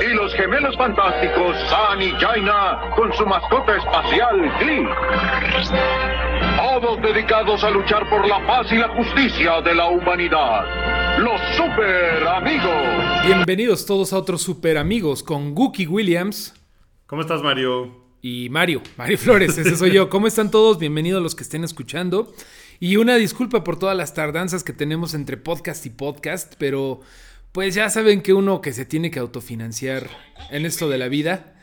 Y los gemelos fantásticos San y Jaina con su mascota espacial Glee. Todos dedicados a luchar por la paz y la justicia de la humanidad. Los super amigos. Bienvenidos todos a otros super amigos con Gookie Williams ¿Cómo estás, Mario? y Mario, Mario Flores, ese soy yo. ¿Cómo están todos? Bienvenidos los que estén escuchando. Y una disculpa por todas las tardanzas que tenemos entre podcast y podcast, pero pues ya saben que uno que se tiene que autofinanciar en esto de la vida.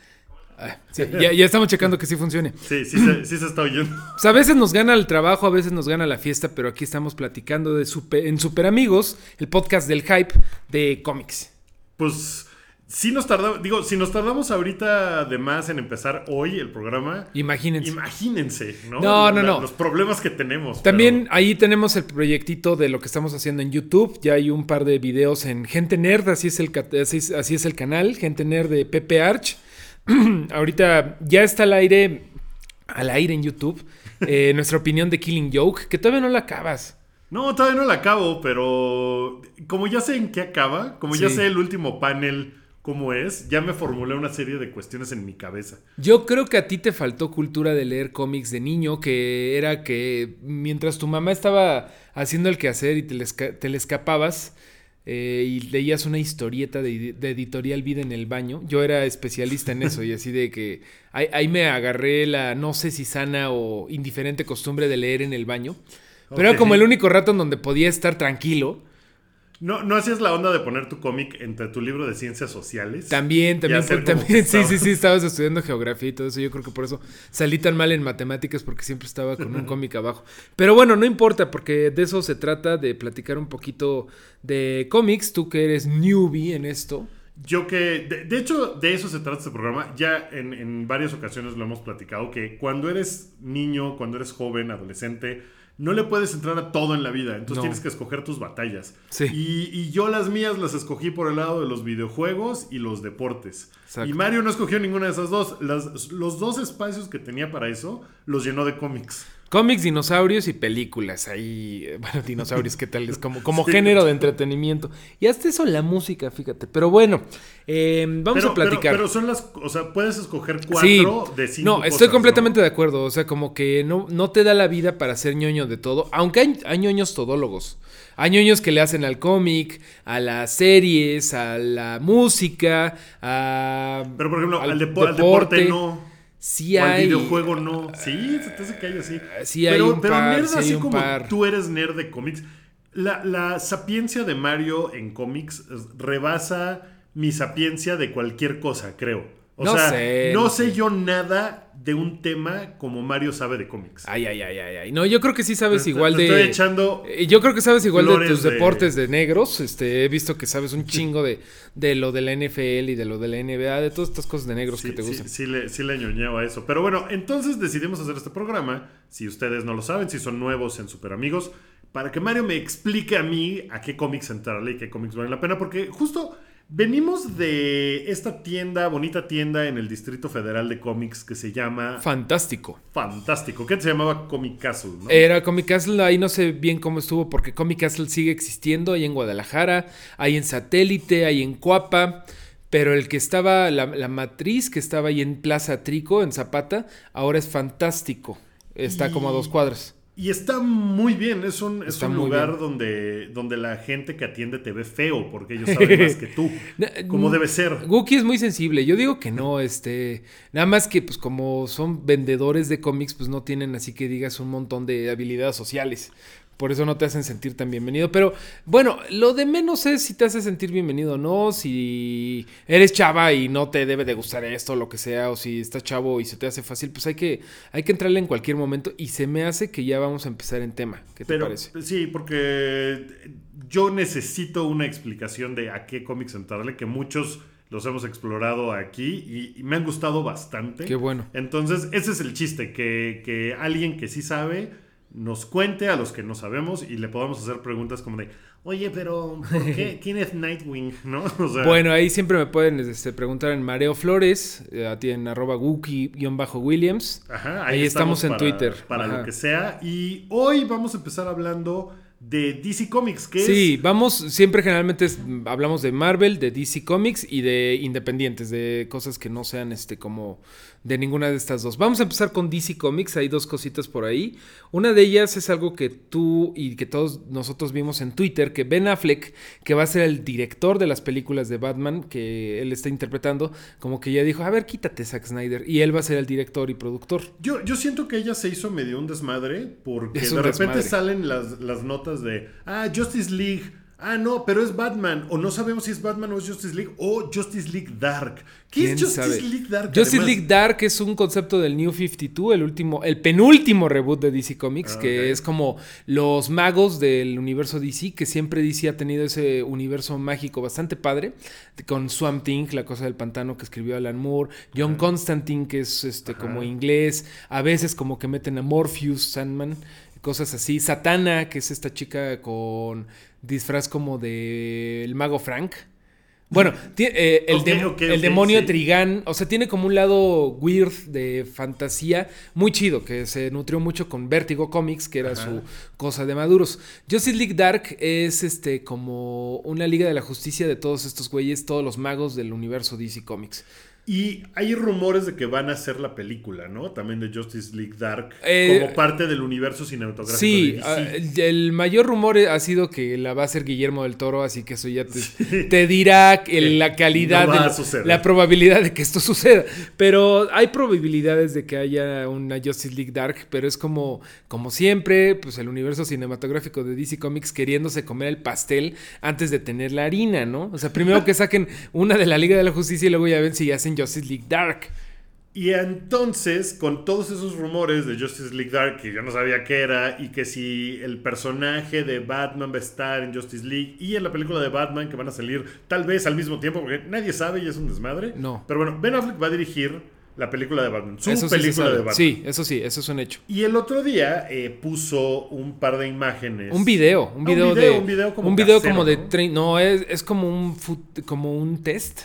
ah, sí, ya, ya estamos checando que sí funcione. Sí, sí, se, sí se está oyendo. Pues a veces nos gana el trabajo, a veces nos gana la fiesta, pero aquí estamos platicando de super, en Super Amigos, el podcast del hype de cómics. Pues sí nos tardamos, digo, si nos tardamos ahorita de más en empezar hoy el programa, Imagínense. imagínense, ¿no? No, no, no. Los problemas que tenemos. También pero- ahí tenemos el proyectito de lo que estamos haciendo en YouTube. Ya hay un par de videos en Gente Nerd, así es el, así es, así es el canal, Gente Nerd de Pepe Arch. Ahorita ya está al aire, al aire en YouTube, eh, nuestra opinión de Killing Joke, que todavía no la acabas. No, todavía no la acabo, pero como ya sé en qué acaba, como ya sé el último panel cómo es, ya me formulé una serie de cuestiones en mi cabeza. Yo creo que a ti te faltó cultura de leer cómics de niño, que era que mientras tu mamá estaba haciendo el quehacer y te le, esca- te le escapabas eh, y leías una historieta de, de editorial vida en el baño, yo era especialista en eso y así de que ahí, ahí me agarré la no sé si sana o indiferente costumbre de leer en el baño. Pero era como el único rato en donde podía estar tranquilo. ¿No, ¿No hacías la onda de poner tu cómic entre tu libro de ciencias sociales? También, también, también sí, sí, sí, estabas estudiando geografía y todo eso. Yo creo que por eso salí tan mal en matemáticas porque siempre estaba con un cómic abajo. Pero bueno, no importa porque de eso se trata, de platicar un poquito de cómics. Tú que eres newbie en esto. Yo que, de, de hecho, de eso se trata este programa. Ya en, en varias ocasiones lo hemos platicado, que cuando eres niño, cuando eres joven, adolescente, no le puedes entrar a todo en la vida. Entonces No. tienes que escoger tus batallas. Sí. Y, y yo las mías las escogí por el lado de los videojuegos y los deportes. Exacto. Y Mario no escogió ninguna de esas dos. Las- los dos espacios que tenía para eso los llenó de cómics. Cómics, dinosaurios y películas. Ahí, eh, bueno, dinosaurios, ¿qué tal? Es como, como Sí. género de entretenimiento. Y hasta eso la música, fíjate. Pero bueno, eh, vamos pero, a platicar. Pero, pero son las. O sea, puedes escoger cuatro de cinco. No, estoy cosas, ¿no? completamente de acuerdo. O sea, como que no, no te da la vida para ser ñoño de todo. Aunque hay, hay ñoños todólogos. Hay ñoños que le hacen al cómic, a las series, a la música, a. Pero por ejemplo, al, al depo- al deporte. deporte no. Sí o hay. videojuego no. Sí, se te hace que hay así. Sí hay pero, un pero par, nerd sí así como par. tú eres nerd de cómics. La, la sapiencia de Mario en cómics rebasa mi sapiencia de cualquier cosa, creo. O No sea, sé, no sé yo nada de un tema como Mario sabe de cómics. Ay, ay, ay, ay, ay. No, yo creo que sí sabes Te- igual te de. estoy echando Eh, Yo creo que sabes igual de tus de- deportes de negros. Este, he visto que sabes un chingo de, de lo de la NFL y de lo de la NBA, de todas estas cosas de negros Sí, que te sí, gustan. sí le, sí le a eso. Pero bueno, entonces decidimos hacer este programa. Si ustedes no lo saben, si son nuevos en Super Amigos, para que Mario me explique a mí a qué cómics entrarle y qué cómics valen la pena. Porque justo venimos de esta tienda, bonita tienda en el Distrito Federal de Cómics que se llama Fantástico. Fantástico. que se llamaba Comic Castle, ¿no? Era Comic Castle, ahí no sé bien cómo estuvo, porque Comic Castle sigue existiendo ahí en Guadalajara, ahí en Satélite, ahí en Cuapa, pero el que estaba, la, la matriz que estaba ahí en Plaza Trico, en Zapata, ahora es fantástico. Está como a dos cuadras. Y está muy bien, es un, es un lugar bien. donde, donde la gente que atiende te ve feo porque ellos saben más que tú. Como debe ser. Guki es muy sensible. Yo digo que no, este. Nada más que, pues, como son vendedores de cómics, pues no tienen así que digas un montón de habilidades sociales. Por eso no te hacen sentir tan bienvenido. Pero bueno, lo de menos es si te hace sentir bienvenido o no. Si eres chava y no te debe de gustar esto lo que sea. O si estás chavo y se te hace fácil, pues hay que, hay que entrarle en cualquier momento. Y se me hace que ya vamos a empezar en tema. ¿Qué te Pero parece? sí, porque yo necesito una explicación de a qué cómics entrarle, que muchos los hemos explorado aquí y, y me han gustado bastante. Qué bueno. Entonces, ese es el chiste, que, que alguien que sí sabe nos cuente a los que no sabemos y le podamos hacer preguntas como de, oye, pero ¿por qué? ¿Quién es Nightwing? ¿No? O sea, Bueno, ahí siempre me pueden este, preguntar en Mareo Flores, eh, a ti en arroba Wookie-Williams. Ajá, Ahí estamos en para- Twitter. Para Ajá. lo que sea. Y hoy vamos a empezar hablando de DC Comics, que Sí, es... vamos, siempre generalmente es- hablamos de Marvel, de DC Comics y de independientes, de cosas que no sean este como de ninguna de estas dos. Vamos a empezar con DC Comics, hay dos cositas por ahí. Una de ellas es algo que tú y que todos nosotros vimos en Twitter, que Ben Affleck, que va a ser el director de las películas de Batman que él está interpretando, como que ya dijo, a ver, quítate Zack Snyder, y él va a ser el director y productor. Yo, yo siento que ella se hizo medio un desmadre porque de repente desmadre. salen las, las notas de, ah, Justice League, ah, no, pero es Batman, o no sabemos si es Batman o es Justice League, o Justice League Dark. ¿Qué ¿Quién es Justice sabe? League Dark? Justice además? League Dark es un concepto del New 52, el último, el penúltimo reboot de DC Comics, Ah, que es como los magos del universo DC, que siempre DC ha tenido ese universo mágico bastante padre, con Swamp Thing, la cosa del pantano que escribió Alan Moore, John Constantine, que es este como inglés, a veces como que meten a Morpheus, Sandman, cosas así, Satana, que es esta chica con disfraz como de el mago Frank. Bueno, eh, el, el demonio sí. Trigán, o sea, tiene como un lado weird de fantasía muy chido, que se nutrió mucho con Vertigo Comics, que era Ajá. su cosa de maduros. Justice League Dark es este como una liga de la justicia de todos estos güeyes, todos los magos del universo DC Comics. Y hay rumores de que van a hacer la película, ¿no? También de Justice League Dark, Eh, como parte del universo cinematográfico Sí, de ah, DC. el, mayor rumor ha sido que la va a hacer Guillermo del Toro, así que eso ya te, te dirá el- la calidad, No va de a la- suceder. la probabilidad de que esto suceda. Pero hay probabilidades de que haya una Justice League Dark, pero es como, como siempre, pues el universo cinematográfico de DC Comics queriéndose comer el pastel antes de tener la harina, ¿no? O sea, primero que saquen una de la Liga de la Justicia y luego ya ven si hacen Justice League Dark. Y entonces, con todos esos rumores de Justice League Dark, que yo no sabía qué era, y que si el personaje de Batman va a estar en Justice League y en la película de Batman que van a salir tal vez al mismo tiempo, porque nadie sabe y es un desmadre. No. Pero bueno, Ben Affleck va a dirigir la película de Batman, su Eso sí película sabe. de Batman. Sí, eso sí, eso es un hecho. Y el otro día eh, puso un par de imágenes. Un video, un Ah, video, un video, de un video como un video casero, como de ¿no? no es, es como un como un test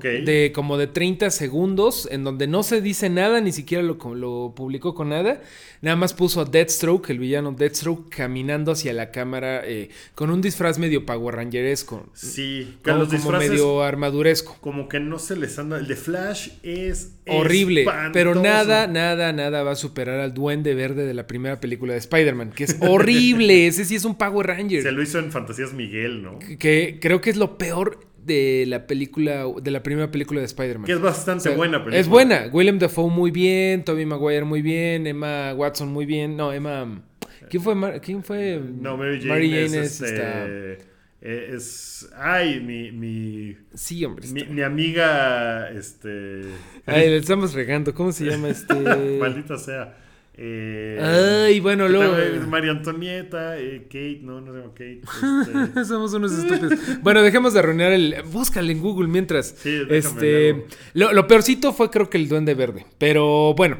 De como de 30 segundos en donde no se dice nada, ni siquiera lo, lo publicó con nada. Nada más puso a Deathstroke, el villano Deathstroke, caminando hacia la cámara eh, con un disfraz medio Power Rangeresco. Sí, que Como, los como medio armaduresco. como que no se les anda. El de Flash es Horrible, pero nada, nada, nada va a superar al Duende Verde de la primera película de Spider-Man, que es horrible. Ese sí es un Power Ranger. Se lo hizo en Fantasías Miguel, ¿no? que creo que es lo peor de la película, de la primera película de Spider-Man. Que es bastante O sea, buena película. Es buena. Willem Dafoe muy bien, Tobey Maguire muy bien, Emma Watson muy bien. No, Emma. ¿Quién fue? Mar- ¿Quién fue? No, Mary Jane, es, es este, eh, es- ay, mi, mi, Sí, hombre. mi amiga, este, Ay, le estamos regando. ¿Cómo se llama este? maldita sea. Eh, Ay, bueno, luego. es María Antonieta, eh, Kate, no, no se llama Kate. este, Somos unos estúpidos. Bueno, dejemos de arruinar el. Búscale en Google mientras. Sí, este. Lo, lo peorcito fue, creo que el Duende Verde. Pero bueno.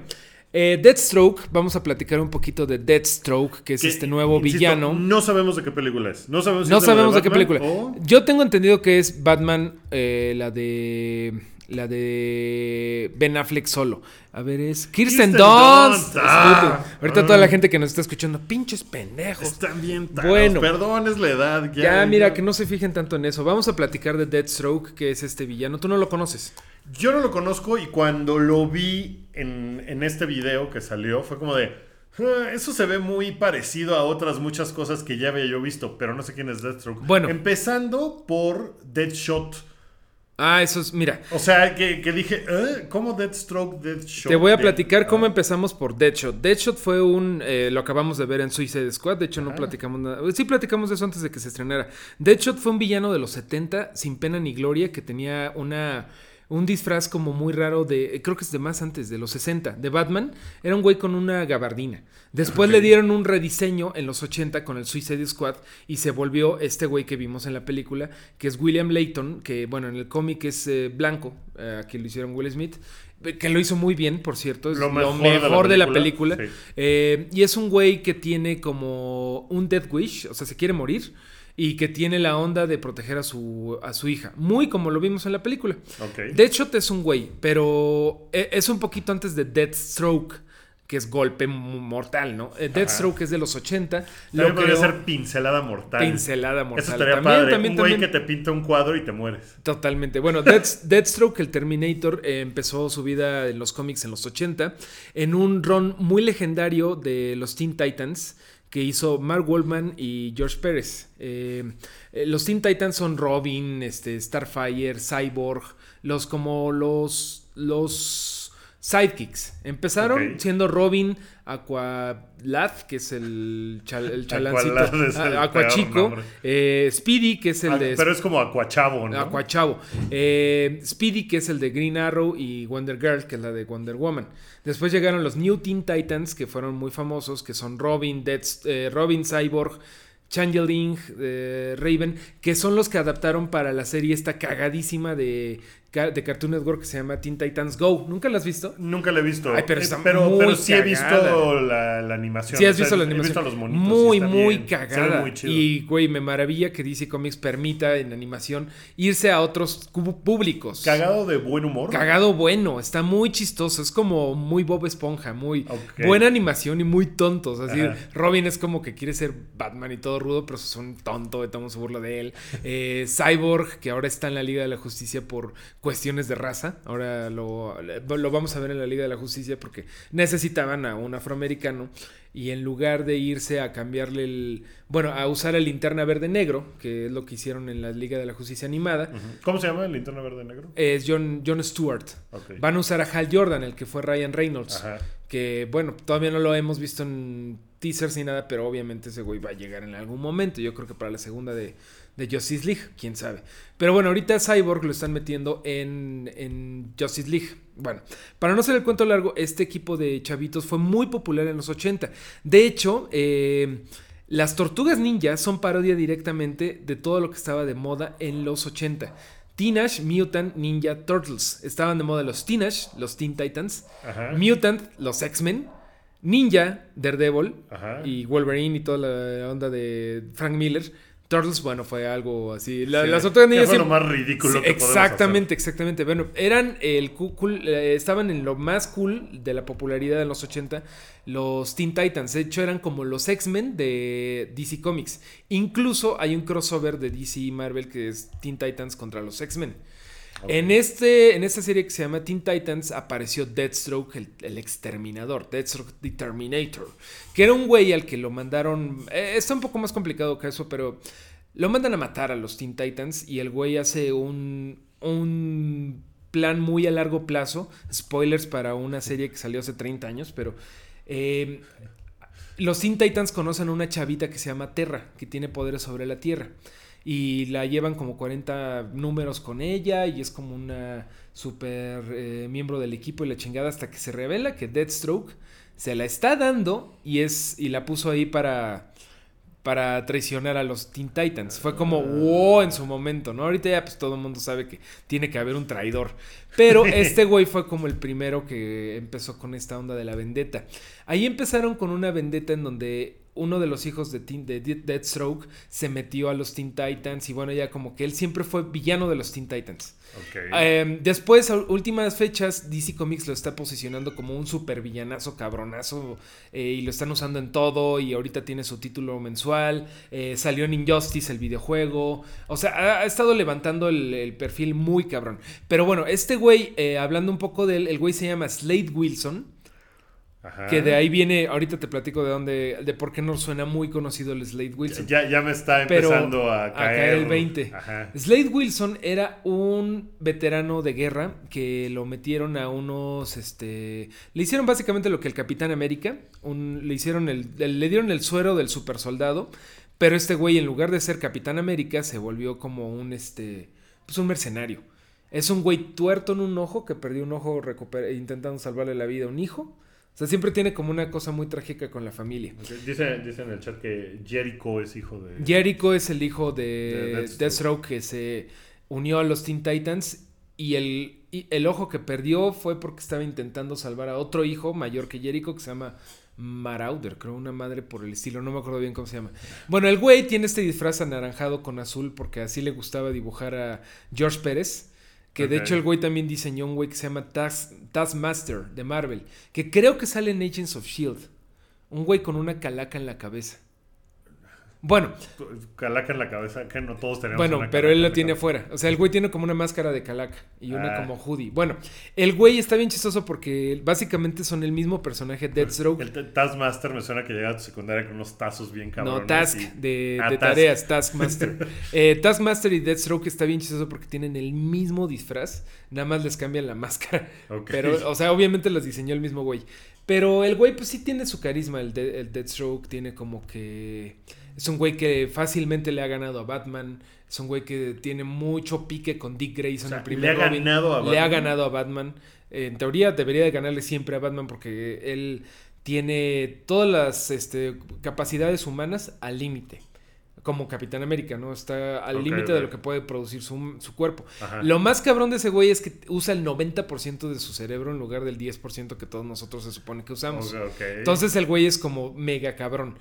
Eh, Deathstroke, vamos a platicar un poquito de Deathstroke, que es que, este nuevo insisto, villano. No sabemos de qué película es. No sabemos, si No es sabemos de qué película. o- Yo tengo entendido que es Batman, eh, la de. La de Ben Affleck solo. A ver, es Kirsten, Kirsten Dunst. Dunst. Ah. Ahorita Ah. toda la gente que nos está escuchando, pinches pendejos. Están bien tarados. Bueno. Perdón, es la edad. Ya, Ya, mira, ya. que no se fijen tanto en eso. Vamos a platicar de Deathstroke, que es este villano. Tú no lo conoces. Yo no lo conozco y cuando lo vi en, en este video que salió fue como de... "Ah, Eso se ve muy parecido a otras muchas cosas que ya había yo visto, pero no sé quién es Deathstroke. Bueno. Empezando por Deadshot. Ah, eso es. Mira, O sea, que, que dije, ¿eh? ¿cómo Deathstroke, Deadshot? te voy a platicar cómo Ah, empezamos por Deadshot. Deadshot fue un. eh, lo acabamos de ver en Suicide Squad. De hecho, no Ah. platicamos nada. Sí, platicamos de eso antes de que se estrenara. Deadshot fue un villano de los 70, sin pena ni gloria, que tenía una. Un disfraz como muy raro de, creo que es de más antes, de los 60, de Batman. Era un güey con una gabardina. Después le dieron un rediseño en los 80 con el Suicide Squad y se volvió este güey que vimos en la película, que es William Layton, que bueno, en el cómic es eh, blanco, eh, aquí lo hicieron Will Smith. Que lo hizo muy bien, por cierto. Es lo mejor, de la película. Eh, y es un güey que tiene como un Death Wish, o sea, se quiere morir y que tiene la onda de proteger a su, a su hija. Muy como lo vimos en la película. Okay. Deadshot es un güey, pero e, es un poquito antes de Deathstroke que es golpe mortal, ¿no? Eh, Deathstroke es de los 80. También podría ser pincelada mortal. Pincelada mortal. Eso estaría también, padre. También, un güey que te pinta un cuadro y te mueres. Totalmente. Bueno, Deathstroke, el Terminator, eh, empezó su vida en los cómics en los 80 en un run muy legendario de los Teen Titans que hizo Mark Waldman y George Pérez. Eh, eh, los Teen Titans son Robin, este, Starfire, Cyborg, los como los, los sidekicks. Empezaron siendo Robin, Aqualad, que es el, el chalancito. Ah, Aquachico. Eh, Speedy, que es el ah, de. Pero es como Aquachavo, ¿no? Aquachavo. Eh, Speedy, que es el de Green Arrow. Y Wonder Girl, que es la de Wonder Woman. Después llegaron los New Teen Titans, que fueron muy famosos, que son Robin, Dead, eh, Robin Cyborg. Changeling, Raven, que son los que adaptaron para la serie esta cagadísima de de Cartoon Network que se llama Teen Titans Go. ¿Nunca la has visto? Nunca la he visto. pero, pero, sí he visto la, animación. Sí, has visto la animación. He visto los monitos. Muy, muy cagada. Muy y, güey, me maravilla que DC Comics permita en animación irse a otros públicos. Cagado de buen humor. Cagado bueno. Está muy chistoso. Es como muy Bob Esponja. Muy buena animación y muy tontos. Así, Robin es como que quiere ser Batman y todo rudo, pero es un tonto. Estamos burla de él. Eh, Cyborg, que ahora está en la Liga de la Justicia por cuestiones de raza. Ahora lo, lo, vamos a ver en la Liga de la Justicia porque necesitaban a un afroamericano y en lugar de irse a cambiarle el... Bueno, a usar el linterna verde negro, que es lo que hicieron en la Liga de la Justicia animada. ¿Cómo se llama el linterna verde negro? Es John, John Stewart. Van a usar a Hal Jordan, el que fue Ryan Reynolds. Que bueno, todavía no lo hemos visto en teasers ni nada, pero obviamente ese güey va a llegar en algún momento. Yo creo que para la segunda de, de Justice League, quién sabe. Pero bueno, ahorita Cyborg lo están metiendo en, en Justice League. Bueno, para no ser el cuento largo, este equipo de chavitos fue muy popular en los 80. De hecho, eh, las tortugas ninja son parodia directamente de todo lo que estaba de moda en los 80. Teenage Mutant Ninja Turtles. Estaban de moda los Teenage, los Teen Titans. Mutant, los X-Men. Ninja, Daredevil y Wolverine y toda la onda de Frank Miller Turtles, bueno, fue algo así. las otras niñas. Fue lo más ridículo que Exactamente, exactamente. Bueno, eran el cool, eh, estaban en lo más cool de la popularidad de los 80, los Teen Titans. De hecho, eran como los X-Men de DC Comics. Incluso hay un crossover de DC y Marvel que es Teen Titans contra los X-Men. En, este, en esta serie que se llama Teen Titans apareció Deathstroke, el, exterminador, Deathstroke the Terminator, que era un güey al que lo mandaron, eh, está un poco más complicado que eso, pero lo mandan a matar a los Teen Titans y el güey hace un, plan muy a largo plazo, spoilers para una serie que salió hace 30 años, pero... Eh, los Teen Titans conocen a una chavita que se llama Terra, que tiene poderes sobre la Tierra y la llevan como 40 números con ella y es como una super eh, miembro del equipo y la chingada hasta que se revela que Deathstroke se la está dando y es y la puso ahí para para traicionar a los Teen Titans. Fue como wow en su momento, ¿no? Ahorita ya pues todo el mundo sabe que tiene que haber un traidor. Pero este güey fue como el primero que empezó con esta onda de la vendetta. Ahí empezaron con una vendetta en donde uno de los hijos de, de Deathstroke se metió a los Teen Titans y bueno, ya como que él siempre fue villano de los Teen Titans. Em, después, a últimas fechas, DC Comics lo está posicionando como un super villanazo cabronazo eh, y lo están usando en todo y ahorita tiene su título mensual, eh, salió en Injustice el videojuego, o sea, ha, estado levantando el, perfil muy cabrón. Pero bueno, este güey, eh, hablando un poco de él, el güey se llama Slade Wilson. Que de ahí viene, ahorita te platico de dónde, de por qué no suena muy conocido el Slade Wilson. Ya, ya me está empezando a, caer. el 20. Slade Wilson era un veterano de guerra que lo metieron a unos, este, le hicieron básicamente lo que el Capitán América, le hicieron el, le dieron el suero del super soldado, pero este güey en lugar de ser Capitán América se volvió como un, este, pues un mercenario. Es un güey tuerto en un ojo que perdió un ojo intentando salvarle la vida a un hijo. O sea, siempre tiene como una cosa muy trágica con la familia. Ok, Dice, dice en el chat que Jericho es hijo de. Jericho es el hijo De de Deathstroke. Deathstroke que se unió a los Teen Titans y el, y el ojo que perdió fue porque estaba intentando salvar a otro hijo mayor que Jericho que se llama Marauder, creo una madre por el estilo, no me acuerdo bien cómo se llama. Bueno, el güey tiene este disfraz anaranjado con azul porque así le gustaba dibujar a George Pérez. Que de hecho el güey también diseñó un güey que se llama Task, Taskmaster de Marvel. Que creo que sale en Agents of Shield. Un güey con una calaca en la cabeza. Bueno, Calaca en la cabeza, que no todos tenemos. bueno, una pero él la tiene cabeza. afuera. O sea, el güey tiene como una máscara de calaca y una Ah. como hoodie. Bueno, el güey está bien chistoso porque básicamente son el mismo personaje Deathstroke. El Taskmaster me suena que llega a tu secundaria con unos tazos bien cabrones. No, Task, y- de, Ah, de Task. tareas, Taskmaster. Eh, Taskmaster y Deathstroke está bien chistoso porque tienen el mismo disfraz, nada más les cambian la máscara. Pero, o sea, obviamente los diseñó el mismo güey. Pero el güey, pues sí tiene su carisma. El, de- el Deathstroke tiene como que. Es un güey que fácilmente le ha ganado a Batman. Es un güey que tiene mucho pique con Dick Grayson, O sea, el primer le ha Robin. ganado a Le ha Batman. ganado a Batman. En teoría, debería de ganarle siempre a Batman porque él tiene todas las este, capacidades humanas al límite. Como Capitán América, ¿no? Está al límite de lo que puede producir su, su cuerpo. Ajá. Lo más cabrón de ese güey es que usa el 90% de su cerebro en lugar del 10% que todos nosotros se supone que usamos. Entonces el güey es como mega cabrón.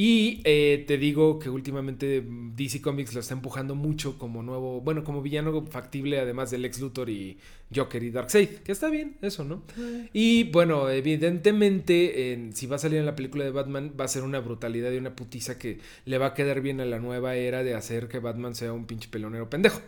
Y eh, te digo que últimamente DC Comics lo está empujando mucho como nuevo, bueno, como villano factible, además del Lex Luthor y Joker y Darkseid, que está bien, eso, ¿no? Y bueno, evidentemente, en- si va a salir en la película de Batman, va a ser una brutalidad y una putiza que le va a quedar bien a la nueva era de hacer que Batman sea un pinche pelonero pendejo,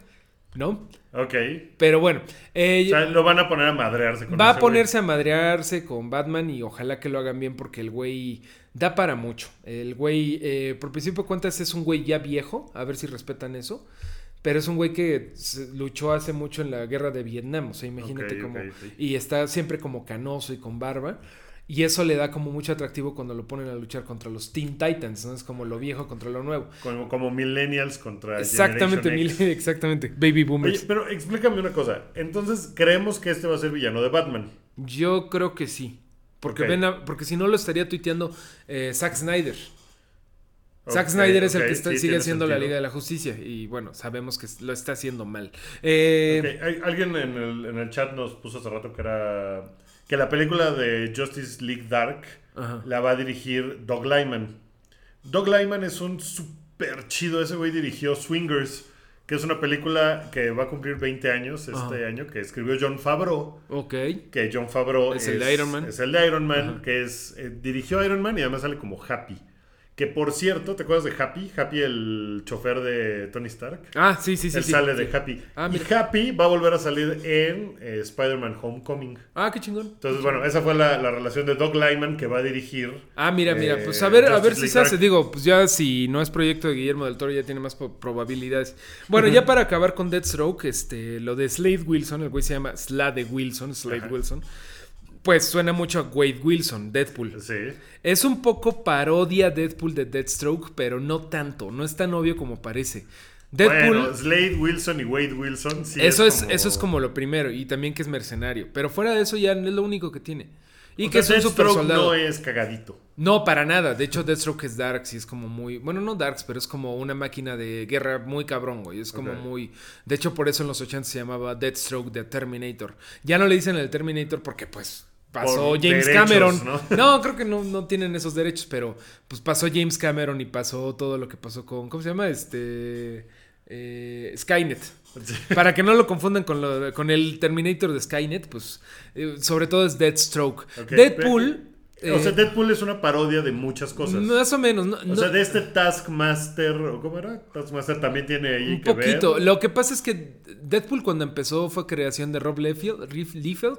¿no? Ok. Pero bueno, eh, O sea, lo van a poner a madrearse con Va a güey. ponerse a madrearse con Batman y ojalá que lo hagan bien porque el güey da para mucho. El güey, eh, por principio de cuentas, es un güey ya viejo, a ver si respetan eso. Pero es un güey que luchó hace mucho en la guerra de Vietnam, o sea, imagínate cómo... sí. Y está siempre como canoso y con barba. Y eso le da como mucho atractivo cuando lo ponen a luchar contra los Teen Titans, ¿no? Es como lo viejo contra lo nuevo. Como, como Millennials contra Exactamente, X. exactamente. Baby Boomers. Oye, pero explícame una cosa. Entonces, creemos que este va a ser villano de Batman. Yo creo que sí. Porque, ven porque si no lo estaría tuiteando eh, Zack Snyder. Zack Snyder es el que está- sí, sigue haciendo la. Liga de la Justicia. Y bueno, sabemos que lo está haciendo mal. Eh, hay- Alguien en el, en el chat nos puso hace rato que era. que la película de Justice League Dark Ajá. la va a dirigir Doug Lyman. Doug Lyman es un súper chido. Ese güey dirigió Swingers, que es una película que va a cumplir 20 años este Ajá. año, que escribió John Favreau. Ok. Que John Favreau Es el de Iron Man. Es el de Iron Man, Ajá. que es. eh, dirigió Iron Man y además sale como Happy. Que por cierto, ¿te acuerdas de Happy? Happy, el chofer de Tony Stark. Ah, sí, sí, sí. Él sí. sale Sí. de Happy. Ah, y. Happy va a volver a salir en eh, Spider-Man Homecoming. Ah, qué chingón. Entonces, bueno, esa fue la, la relación de Doug Lyman que va a dirigir. Ah, mira, mira, Eh, pues a ver, a ver si se hace. Digo, pues ya si no es proyecto de Guillermo del Toro, ya tiene más probabilidades. Bueno, ya para acabar con Deathstroke, este, lo de Slade Wilson, el güey se llama Slade Wilson, Slade Ajá. Wilson. Pues suena mucho a Wade Wilson, Deadpool. Sí. Es un poco parodia Deadpool de Deathstroke, pero no tanto, no es tan obvio como parece. Deadpool, Bueno, Slade Wilson y Wade Wilson. Sí eso, es, eso es como lo primero, y también que es mercenario. Pero fuera de eso ya es lo único que tiene. Y O que sea, es un super soldado. no es cagadito. No, para nada. De hecho, Deathstroke es Darks y es como muy. Bueno, no Darks, pero es como una máquina de guerra muy cabrón, güey. Es como muy. De hecho, por eso en los 80 se llamaba Deathstroke The Terminator. Ya no le dicen el Terminator porque, pues. Pasó James derechos, Cameron. ¿no? ¿no? creo que no, no tienen esos derechos, pero pues pasó James Cameron y pasó todo lo que pasó con. ¿Cómo se llama? Este. eh, Skynet. Para que no lo confundan con, lo- con el Terminator de Skynet, pues. eh, sobre todo es Deathstroke. Ok, Deadpool. O sea, eh, Deadpool es una parodia de muchas cosas. más o menos. No, o no- sea, de este Taskmaster, ¿o cómo era? Taskmaster también tiene ahí un que poquito. ver. Lo que pasa es que Deadpool cuando empezó fue creación de Rob Liefeld,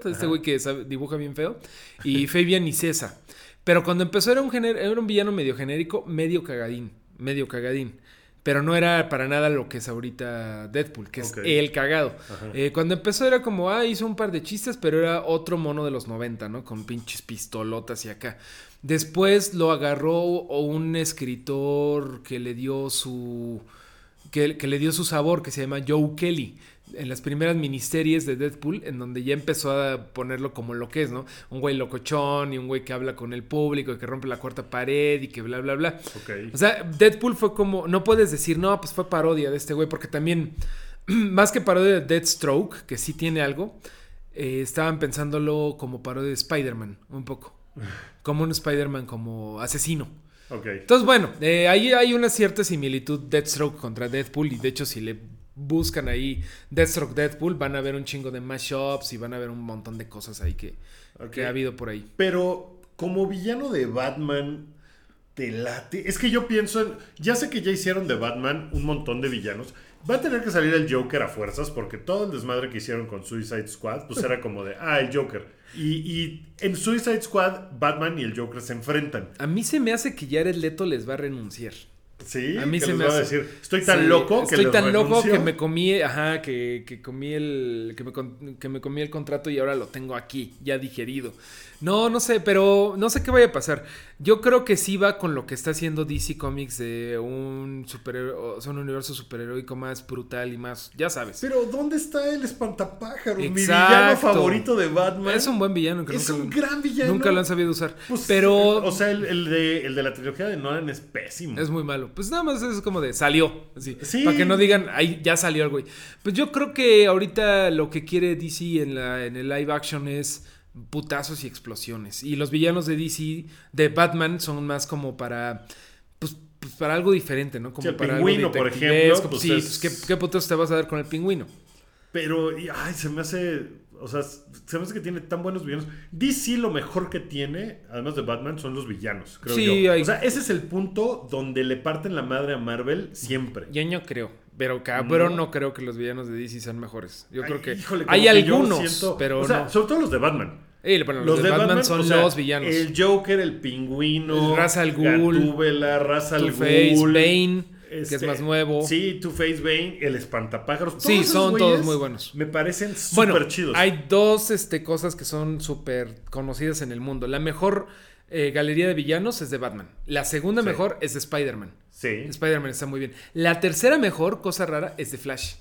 este güey que sabe- dibuja bien feo, y Fabian y César. Pero cuando empezó era un, gener- era un villano medio genérico, medio cagadín, medio cagadín. Pero no era para nada lo que es ahorita Deadpool, que es el cagado. Eh, cuando empezó era como, ah, hizo un par de chistes, pero era otro mono de los 90, ¿no? Con pinches pistolotas y acá. Después lo agarró un escritor que le dio su que, que le dio su sabor, que se llama Joe Kelly en las primeras miniseries de Deadpool, en donde ya empezó a ponerlo como lo que es, ¿no? Un güey locochón y un güey que habla con el público y que rompe la cuarta pared y que bla, bla, bla. Ok. O sea, Deadpool fue como, no puedes decir, no, pues fue parodia de este güey, porque también, más que parodia de Deathstroke, que sí tiene algo, eh, estaban pensándolo como parodia de Spider-Man, un poco. Como un Spider-Man como asesino. Ok. Entonces, bueno, eh, ahí hay una cierta similitud Deathstroke contra Deadpool y de hecho si le buscan ahí Deathstroke Deadpool van a ver un chingo de mashups y van a ver un montón de cosas ahí que, que ha habido por ahí. Pero como villano de Batman, te late. Es que yo pienso en. Ya sé que ya hicieron de Batman un montón de villanos. Va a tener que salir el Joker a fuerzas porque todo el desmadre que hicieron con Suicide Squad, pues era como de, ah, el Joker. Y, y en Suicide Squad, Batman y el Joker se enfrentan. A mí se me hace que Jared Leto les va a renunciar. Sí, A mí se me va a hace- decir, estoy tan Sí, loco que estoy tan loco renuncio". que me comí, ajá, que, que comí el que me, que me comí el contrato y ahora lo tengo aquí, ya digerido. No, no sé, pero no sé qué vaya a pasar. Yo creo que sí va con lo que está haciendo DC Comics de un superhéroe, o sea, un universo superheroico más brutal y más, ya sabes. Pero ¿dónde está el espantapájaros? Mi villano favorito de Batman. Es un buen villano que Es nunca, un gran villano. nunca lo han sabido usar. Pues, pero O sea, el, el de, el de la trilogía de Nolan es pésimo. Es muy malo. Pues nada más es como de salió. Así, Sí. Para que no digan, ahí ya salió el güey. Pues yo creo que ahorita lo que quiere DC en, la, en el live action es putazos y explosiones. Y los villanos de DC, de Batman, son más como para. Pues, pues para algo diferente, ¿no? Como Sí, el para algo pingüino, por detectivesco. ejemplo, pues sí, es- pues ¿qué, qué putazos te vas a dar con el pingüino? Pero, ay, se me hace. O sea, se me hace que tiene tan buenos villanos. DC lo mejor que tiene, además de Batman, son los villanos, creo Sí, yo. hay- O sea, ese es el punto donde le parten la madre a Marvel siempre. Yo no creo. Pero cabrón, No. no. creo que los villanos de DC sean mejores. Yo creo que híjole, hay que algunos, siento- pero o sea, no. sobre todo los de Batman. Eh, bueno, los, de, Batman, son o sea, los villanos. El Joker, el pingüino, Ra's al Ghul, Gatúbela, Ra's al Ghul, Bane, que es este, más nuevo. Sí, Two-Face, Bane, el espantapájaros. Sí, son todos muy buenos. Me parecen Bueno, súper chidos. hay dos este, cosas que son súper conocidas en el mundo. La mejor eh, galería de villanos es de Batman. La segunda Sí. mejor es de Spider-Man. Sí. Spider-Man está muy bien. La tercera mejor, cosa rara, es de Flash.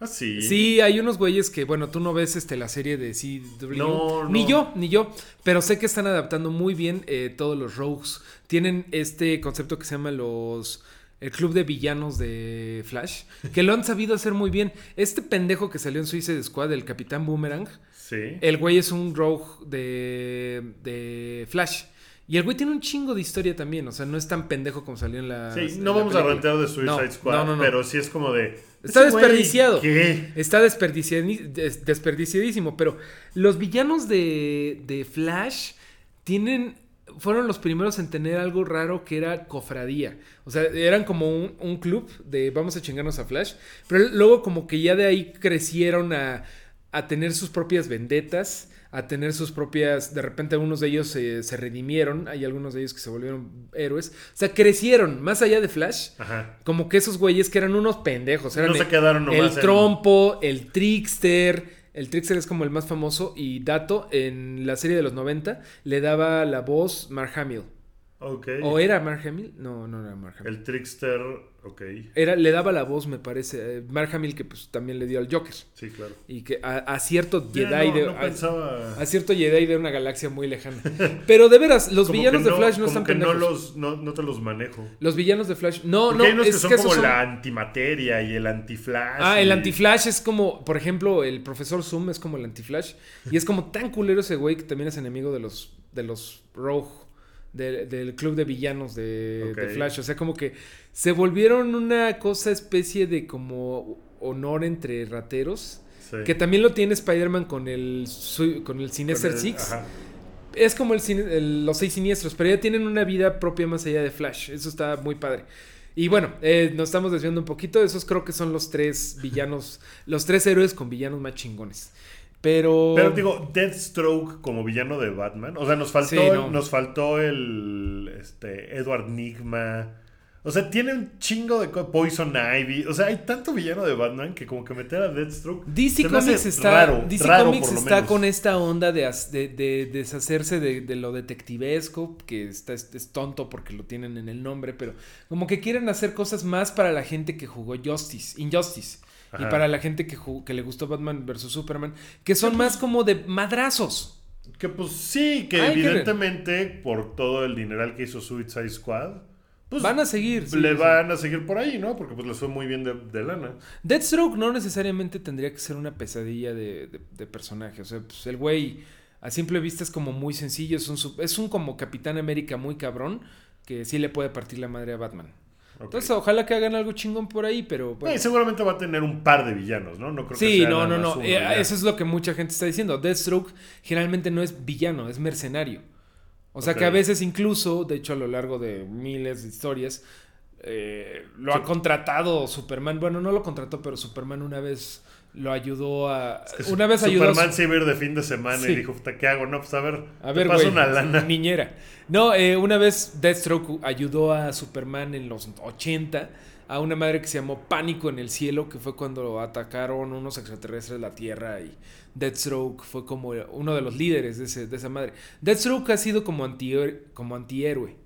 Ah, sí. Sí, hay unos güeyes que, bueno, tú no ves este, la serie de CW. No, Ni no. yo, ni yo. Pero sé que están adaptando muy bien eh, todos los rogues. Tienen este concepto que se llama los... El club de villanos de Flash. Que lo han sabido hacer muy bien. Este pendejo que salió en Suicide Squad, el Capitán Boomerang. Sí. El güey es un rogue de, de Flash. Y el güey tiene un chingo de historia también. O sea, no es tan pendejo como salió en la. Sí, no vamos a rantear de Suicide No, Squad, no, no, no. pero sí es como de. Está desperdiciado. ¿Qué? Está desperdiciadísimo. Pero los villanos de, de Flash tienen. Fueron los primeros en tener algo raro que era cofradía. O sea, eran como un, un club de vamos a chingarnos a Flash. Pero luego, como que ya de ahí crecieron a, a tener sus propias vendetas. A tener sus propias. De repente, algunos de ellos se- se redimieron. Hay algunos de ellos que se volvieron héroes. O sea, crecieron más allá de Flash. Ajá. Como que esos güeyes que eran unos pendejos. Eran No se el- quedaron nomás El trompo, el trickster. El trickster es como el más famoso. Y Dato, en la serie de los 90, le daba la voz Mark Hamill. ¿O era Mark Hamill? No, no era Mark Hamill. El trickster, ok. Era, le daba la voz, me parece. eh, Mark Hamill, que pues también le dio al Joker. Sí, claro. Y que a, a cierto Jedi no, de. no a- pensaba. a cierto Jedi de una galaxia muy lejana. Pero de veras, los como villanos de Flash no como están que no, pendejos. los, no, no te los manejo. Los villanos de Flash. No, Porque no, hay unos es que son que como son- la antimateria y el antiflash. Ah, el y- antiflash es como, por ejemplo, el profesor Zoom es como el antiflash. Y es como tan culero ese güey que también es enemigo de los, de los Rogue, de- del club de villanos de, Flash. O sea, como que se volvieron una cosa especie de como honor entre rateros. Sí. Que también lo tiene Spider-Man con el, su- con el Sinister Six. ajá. Es como el, el- los seis siniestros, pero ya tienen una vida propia más allá de Flash. Eso está muy padre. Y bueno, eh, nos estamos desviando un poquito. Esos creo que son los tres villanos, los tres héroes con villanos más chingones. Pero. Pero digo, Deathstroke como villano de Batman. O sea, nos faltó, Sí, no. nos faltó el este, Edward Nigma. O sea, tiene un chingo de Poison Ivy. O sea, hay tanto villano de Batman que como que meter a Deathstroke. DC Comics está, raro, DC raro Comics por lo está con esta onda de, de- de deshacerse de, de lo detectivesco, que está, es, es tonto porque lo tienen en el nombre, pero como que quieren hacer cosas más para la gente que jugó Justice, Injustice. Y para la gente que, que le gustó Batman vs. Superman, que son más como de madrazos. Que pues sí, que evidentemente por todo el dineral que hizo Suicide Squad, pues Van a seguir. sí, le sí. van a seguir por ahí, ¿no? Porque pues les fue muy bien de, de lana. Deathstroke no necesariamente tendría que ser una pesadilla de, de- de personaje. O sea, pues el güey a simple vista es como muy sencillo. Es un, sup- es un como Capitán América muy cabrón que sí le puede partir la madre a Batman. Entonces, ojalá que hagan algo chingón por ahí, pero bueno. Eh, seguramente va a tener un par de villanos, ¿no? No creo que Sí, sea no, no, no. Eh, eso es lo que mucha gente está diciendo. Deathstroke generalmente no es villano, es mercenario. O sea que a veces incluso, de hecho a lo largo de miles de historias, eh, lo Sí. ha contratado Superman. Bueno, no lo contrató, pero Superman una vez lo ayudó a... Es que Una vez ayudó a... Superman se iba a ir de fin de semana Sí. y dijo, "Puta, ¿qué hago? No, pues a ver, A ver, paso una lana. niñera. No, eh, una vez Deathstroke ayudó a Superman en los 80 a una madre que se llamó Pánico en el Cielo, que fue cuando atacaron unos extraterrestres la Tierra y Deathstroke fue como uno de los líderes de, ese- de esa madre. Deathstroke ha sido como, antihéroe, como antihéroe.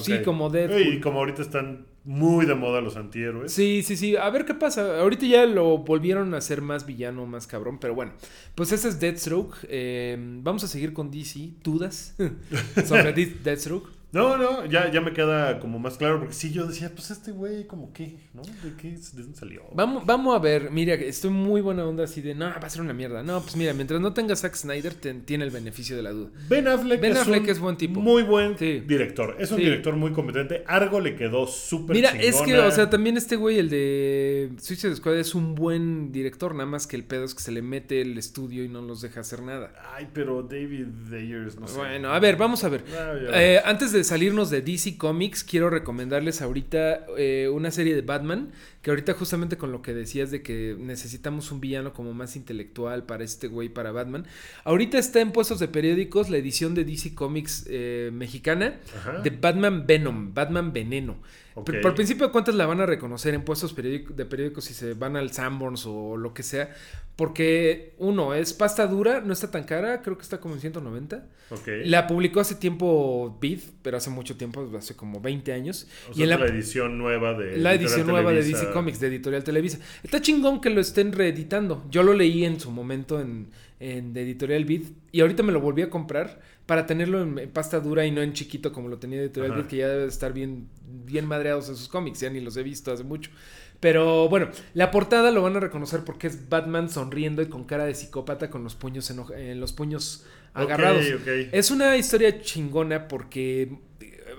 Sí, como Deadpool. Y como ahorita están muy de moda los antihéroes. Sí, sí, sí. A ver qué pasa. Ahorita ya lo volvieron a hacer más villano, más cabrón. Pero bueno, pues ese es Deathstroke. Eh, vamos a seguir con DC. ¿Dudas sobre Death- Deathstroke? No, no, ya, ya me queda como más claro, porque sí, yo decía, pues este güey, como qué, ¿no? ¿De qué? ¿De dónde salió? Vamos, vamos a ver, mira, estoy muy buena onda así de, no, va a ser una mierda. No, pues mira, mientras no tenga Zack Snyder, te- tiene el beneficio de la duda. Ben Affleck, Ben es, Affleck un es buen tipo. Muy buen Sí. director. Es un Sí. director muy competente. Argo le quedó súper Mira, es que, o sea, también este güey, el de Suicide Squad, es un buen director, nada más que el pedo es que se le mete el estudio y no los deja hacer nada. Ay, pero David Ayers, no sé. Bueno, a ver, vamos a ver. Ah, Eh, antes de salirnos de DC Comics, quiero recomendarles ahorita eh, una serie de Batman, que ahorita justamente con lo que decías de que necesitamos un villano como más intelectual para este güey, para Batman. Ahorita está en puestos de periódicos la edición de DC Comics eh, mexicana Ajá. de Batman Venom, Batman Veneno. Por, por principio de cuentas la van a reconocer en puestos periódico- de periódicos si se van al Sanborns o lo que sea. Porque, uno, es pasta dura, no está tan cara, creo que está como en 190. Ok. La publicó hace tiempo Vid, pero hace mucho tiempo, hace como 20 años. O y sea, en la, la edición nueva de. la edición nueva de. DC Comics, de Editorial Televisa. Está chingón que lo estén reeditando. Yo lo leí en su momento en, en de Editorial Vid y ahorita me lo volví a comprar para tenerlo en, en pasta dura y no en chiquito como lo tenía Editorial Ajá. Vid, que ya debe de estar bien, bien madreados en sus cómics, ya ni los he visto hace mucho. Pero bueno, la portada lo van a reconocer porque es Batman sonriendo y con cara de psicópata con los puños, eno- eh, los puños agarrados. Ok, ok. Es una historia chingona porque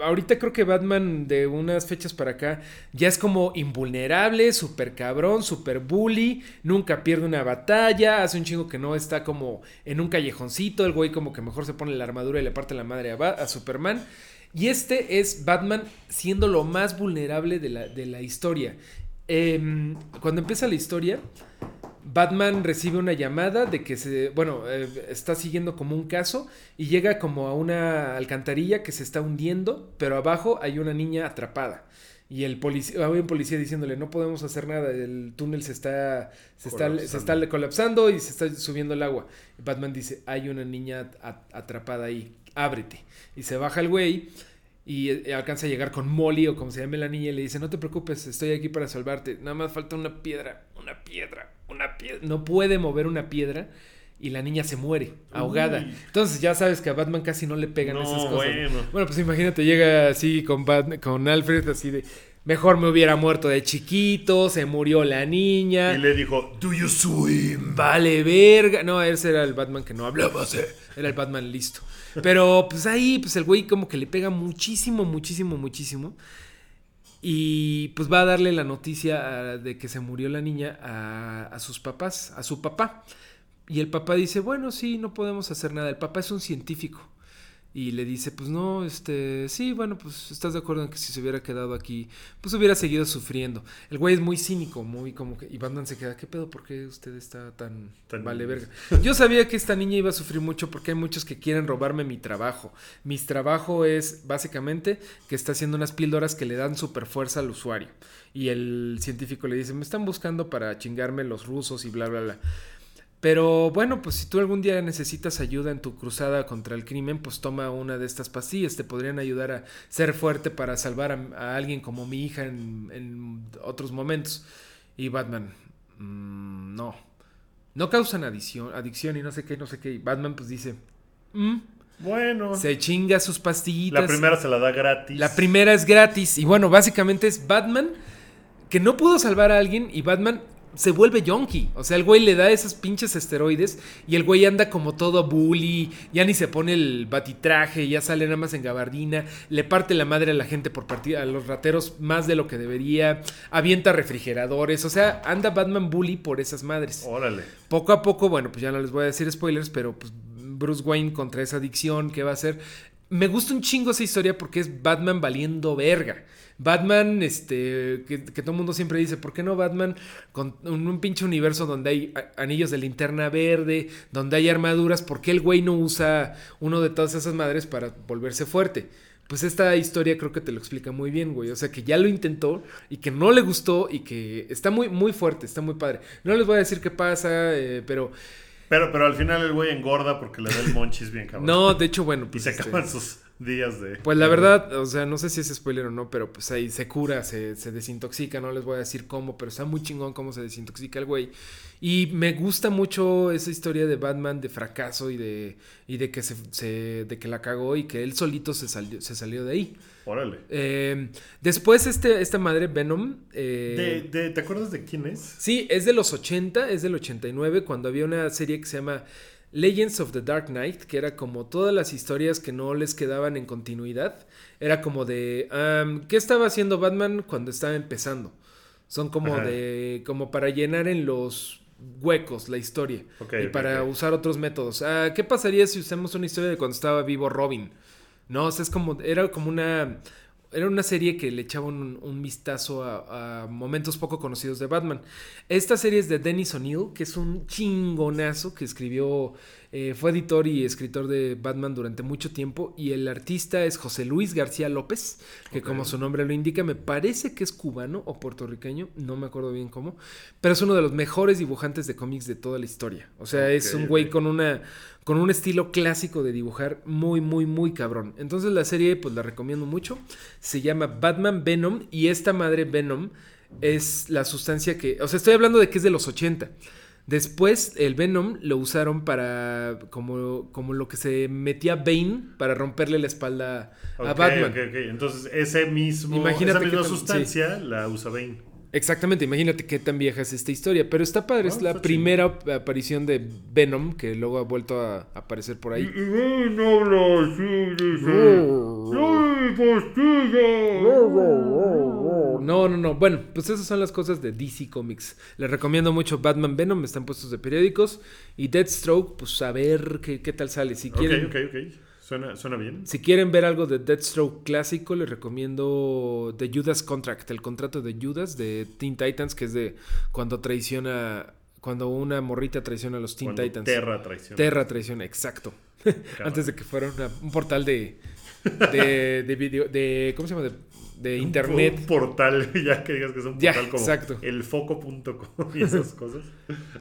ahorita creo que Batman de unas fechas para acá ya es como invulnerable, super cabrón, super bully, nunca pierde una batalla, hace un chingo que no está como en un callejoncito, el güey como que mejor se pone la armadura y le parte la madre a, a Superman. Y este es Batman siendo lo más vulnerable de la, de la historia. Em, cuando empieza la historia, Batman recibe una llamada de que se, bueno, eh, está siguiendo como un caso y llega como a una alcantarilla que se está hundiendo, pero abajo hay una niña atrapada. Y el policía, hay un policía diciéndole, no podemos hacer nada, el túnel se está, se está, se Colapsando. está colapsando y se está subiendo el agua. Batman dice, hay una niña at- atrapada ahí, ábrete. Y se baja el güey y eh, alcanza a llegar con Molly o como se llame la niña y le dice, no te preocupes, estoy aquí para salvarte, nada más falta una piedra, una piedra, una piedra. No puede mover una piedra y la niña se muere, ahogada. Uy. Entonces ya sabes que a Batman casi no le pegan No, esas cosas. bueno. Bueno, pues imagínate, llega así con, Bat- con Alfred, así de, mejor me hubiera muerto de chiquito, se murió la niña. Y le dijo, ¿Do you swim? Vale, verga. No, ese era el Batman que no hablaba. Era el Batman listo. Pero pues ahí, pues el güey como que le pega muchísimo, muchísimo, muchísimo. Y pues va a darle la noticia ah, de que se murió la niña a, a sus papás, a su papá. Y el papá dice, bueno, sí, no podemos hacer nada. El papá es un científico. Y le dice, pues no, este, sí, bueno, pues estás de acuerdo en que si se hubiera quedado aquí, pues hubiera seguido sufriendo. El güey es muy cínico, muy como que... Y Batman se queda, ¿qué pedo? ¿Por qué usted está tan... Tan- vale verga? Yo sabía que esta niña iba a sufrir mucho porque hay muchos que quieren robarme mi trabajo. Mi trabajo es básicamente que está haciendo unas píldoras que le dan super fuerza al usuario. Y el científico le dice, me están buscando para chingarme los rusos y bla, bla, bla. Pero bueno, pues si tú algún día necesitas ayuda en tu cruzada contra el crimen, pues toma una de estas pastillas. Te podrían ayudar a ser fuerte para salvar a, a alguien como mi hija en, en otros momentos. Y Batman, "Mm, no. No causan adicción, adicción y no sé qué, no sé qué. Y Batman pues dice, "Mm". Bueno, se chinga sus pastillitas. la primera se la da gratis. La primera es gratis. Y bueno, básicamente es Batman que no pudo salvar a alguien y Batman se vuelve yonky. O sea, el güey le da esos pinches esteroides y el güey anda como todo bully, ya ni se pone el batitraje, ya sale nada más en gabardina, le parte la madre a la gente por partir a los rateros más de lo que debería, avienta refrigeradores, o sea, anda Batman bully por esas madres. Órale. Poco a poco, bueno, pues ya no les voy a decir spoilers, pero pues Bruce Wayne contra esa adicción, ¿qué va a hacer? Me gusta un chingo esa historia porque es Batman valiendo verga. Batman, este, que, que todo el mundo siempre dice, ¿por qué no Batman con un, un pinche universo donde hay anillos de linterna verde, donde hay armaduras? ¿Por qué el güey no usa uno de todas esas madres para volverse fuerte? Pues esta historia creo que te lo explica muy bien, güey. O sea, que ya lo intentó y que no le gustó y que está muy, muy fuerte, está muy padre. No les voy a decir qué pasa, eh, pero... Pero, pero al final el güey engorda porque le da el monchis bien cabrón. No, de hecho, bueno, Y pues... se este, acaban sus días de. Pues la verdad, o sea, no sé si es spoiler o no, pero pues ahí se cura, se, se desintoxica, no les voy a decir cómo, pero está muy chingón cómo se desintoxica el güey. Y me gusta mucho esa historia de Batman de fracaso y de, y de que se, se- de que la cagó y que él solito se salió, se salió de ahí. Órale. Eh, después este, esta madre Venom... eh, De- de- ¿Te acuerdas de quién es? Sí, es de los 80, es del 89, cuando había una serie que se llama Legends of the Dark Knight, que era como todas las historias que no les quedaban en continuidad. Era como de, ¿qué estaba haciendo Batman cuando estaba empezando? Son como Ajá. de, como para llenar en los huecos la historia y para usar otros métodos. Ah, ¿Qué pasaría si usamos una historia de cuando estaba vivo Robin? No, o sea, es como, era como una, era una serie que le echaba un, vistazo a, a momentos poco conocidos de Batman. Esta serie es de Dennis O'Neill, que es un chingonazo que escribió, eh, fue editor y escritor de Batman durante mucho tiempo. Y el artista es José Luis García López, que como su nombre lo indica, me parece que es cubano o puertorriqueño, no me acuerdo bien cómo, pero es uno de los mejores dibujantes de cómics de toda la historia. O sea, es un güey con una con un estilo clásico de dibujar muy muy muy cabrón. Entonces la serie pues la recomiendo mucho. Se llama Batman Venom y esta madre Venom es la sustancia que, o sea, estoy hablando de que es de los 80. Después el Venom lo usaron para como, como lo que se metía Bane para romperle la espalda a Batman. ok, ok. Entonces, ese mismo, Imagínate esa misma sustancia la usa Bane. Exactamente, imagínate qué tan vieja es esta historia. Pero está padre, Ah, es la primera ap- aparición de Venom, que luego ha vuelto a aparecer por ahí. no No, no, no. Bueno, pues esas son las cosas de DC Comics. Les recomiendo mucho Batman Venom, están puestos de periódicos. Y Deathstroke, pues a ver qué, qué tal sale. Si Ok, quieren, ok, ok. Suena, suena bien. si quieren ver algo de Deathstroke clásico, les recomiendo The Judas Contract, el contrato de Judas de Teen Titans, que es de cuando traiciona, cuando una morrita traiciona a los Teen Cuando Titans. Terra traición. Terra traiciona, exacto. Antes de que fuera una- un portal de, de, de video, de, ¿cómo se llama? De, de internet. Un portal, ya que digas que es un Ya, portal como exacto. elfoco.com y esas cosas.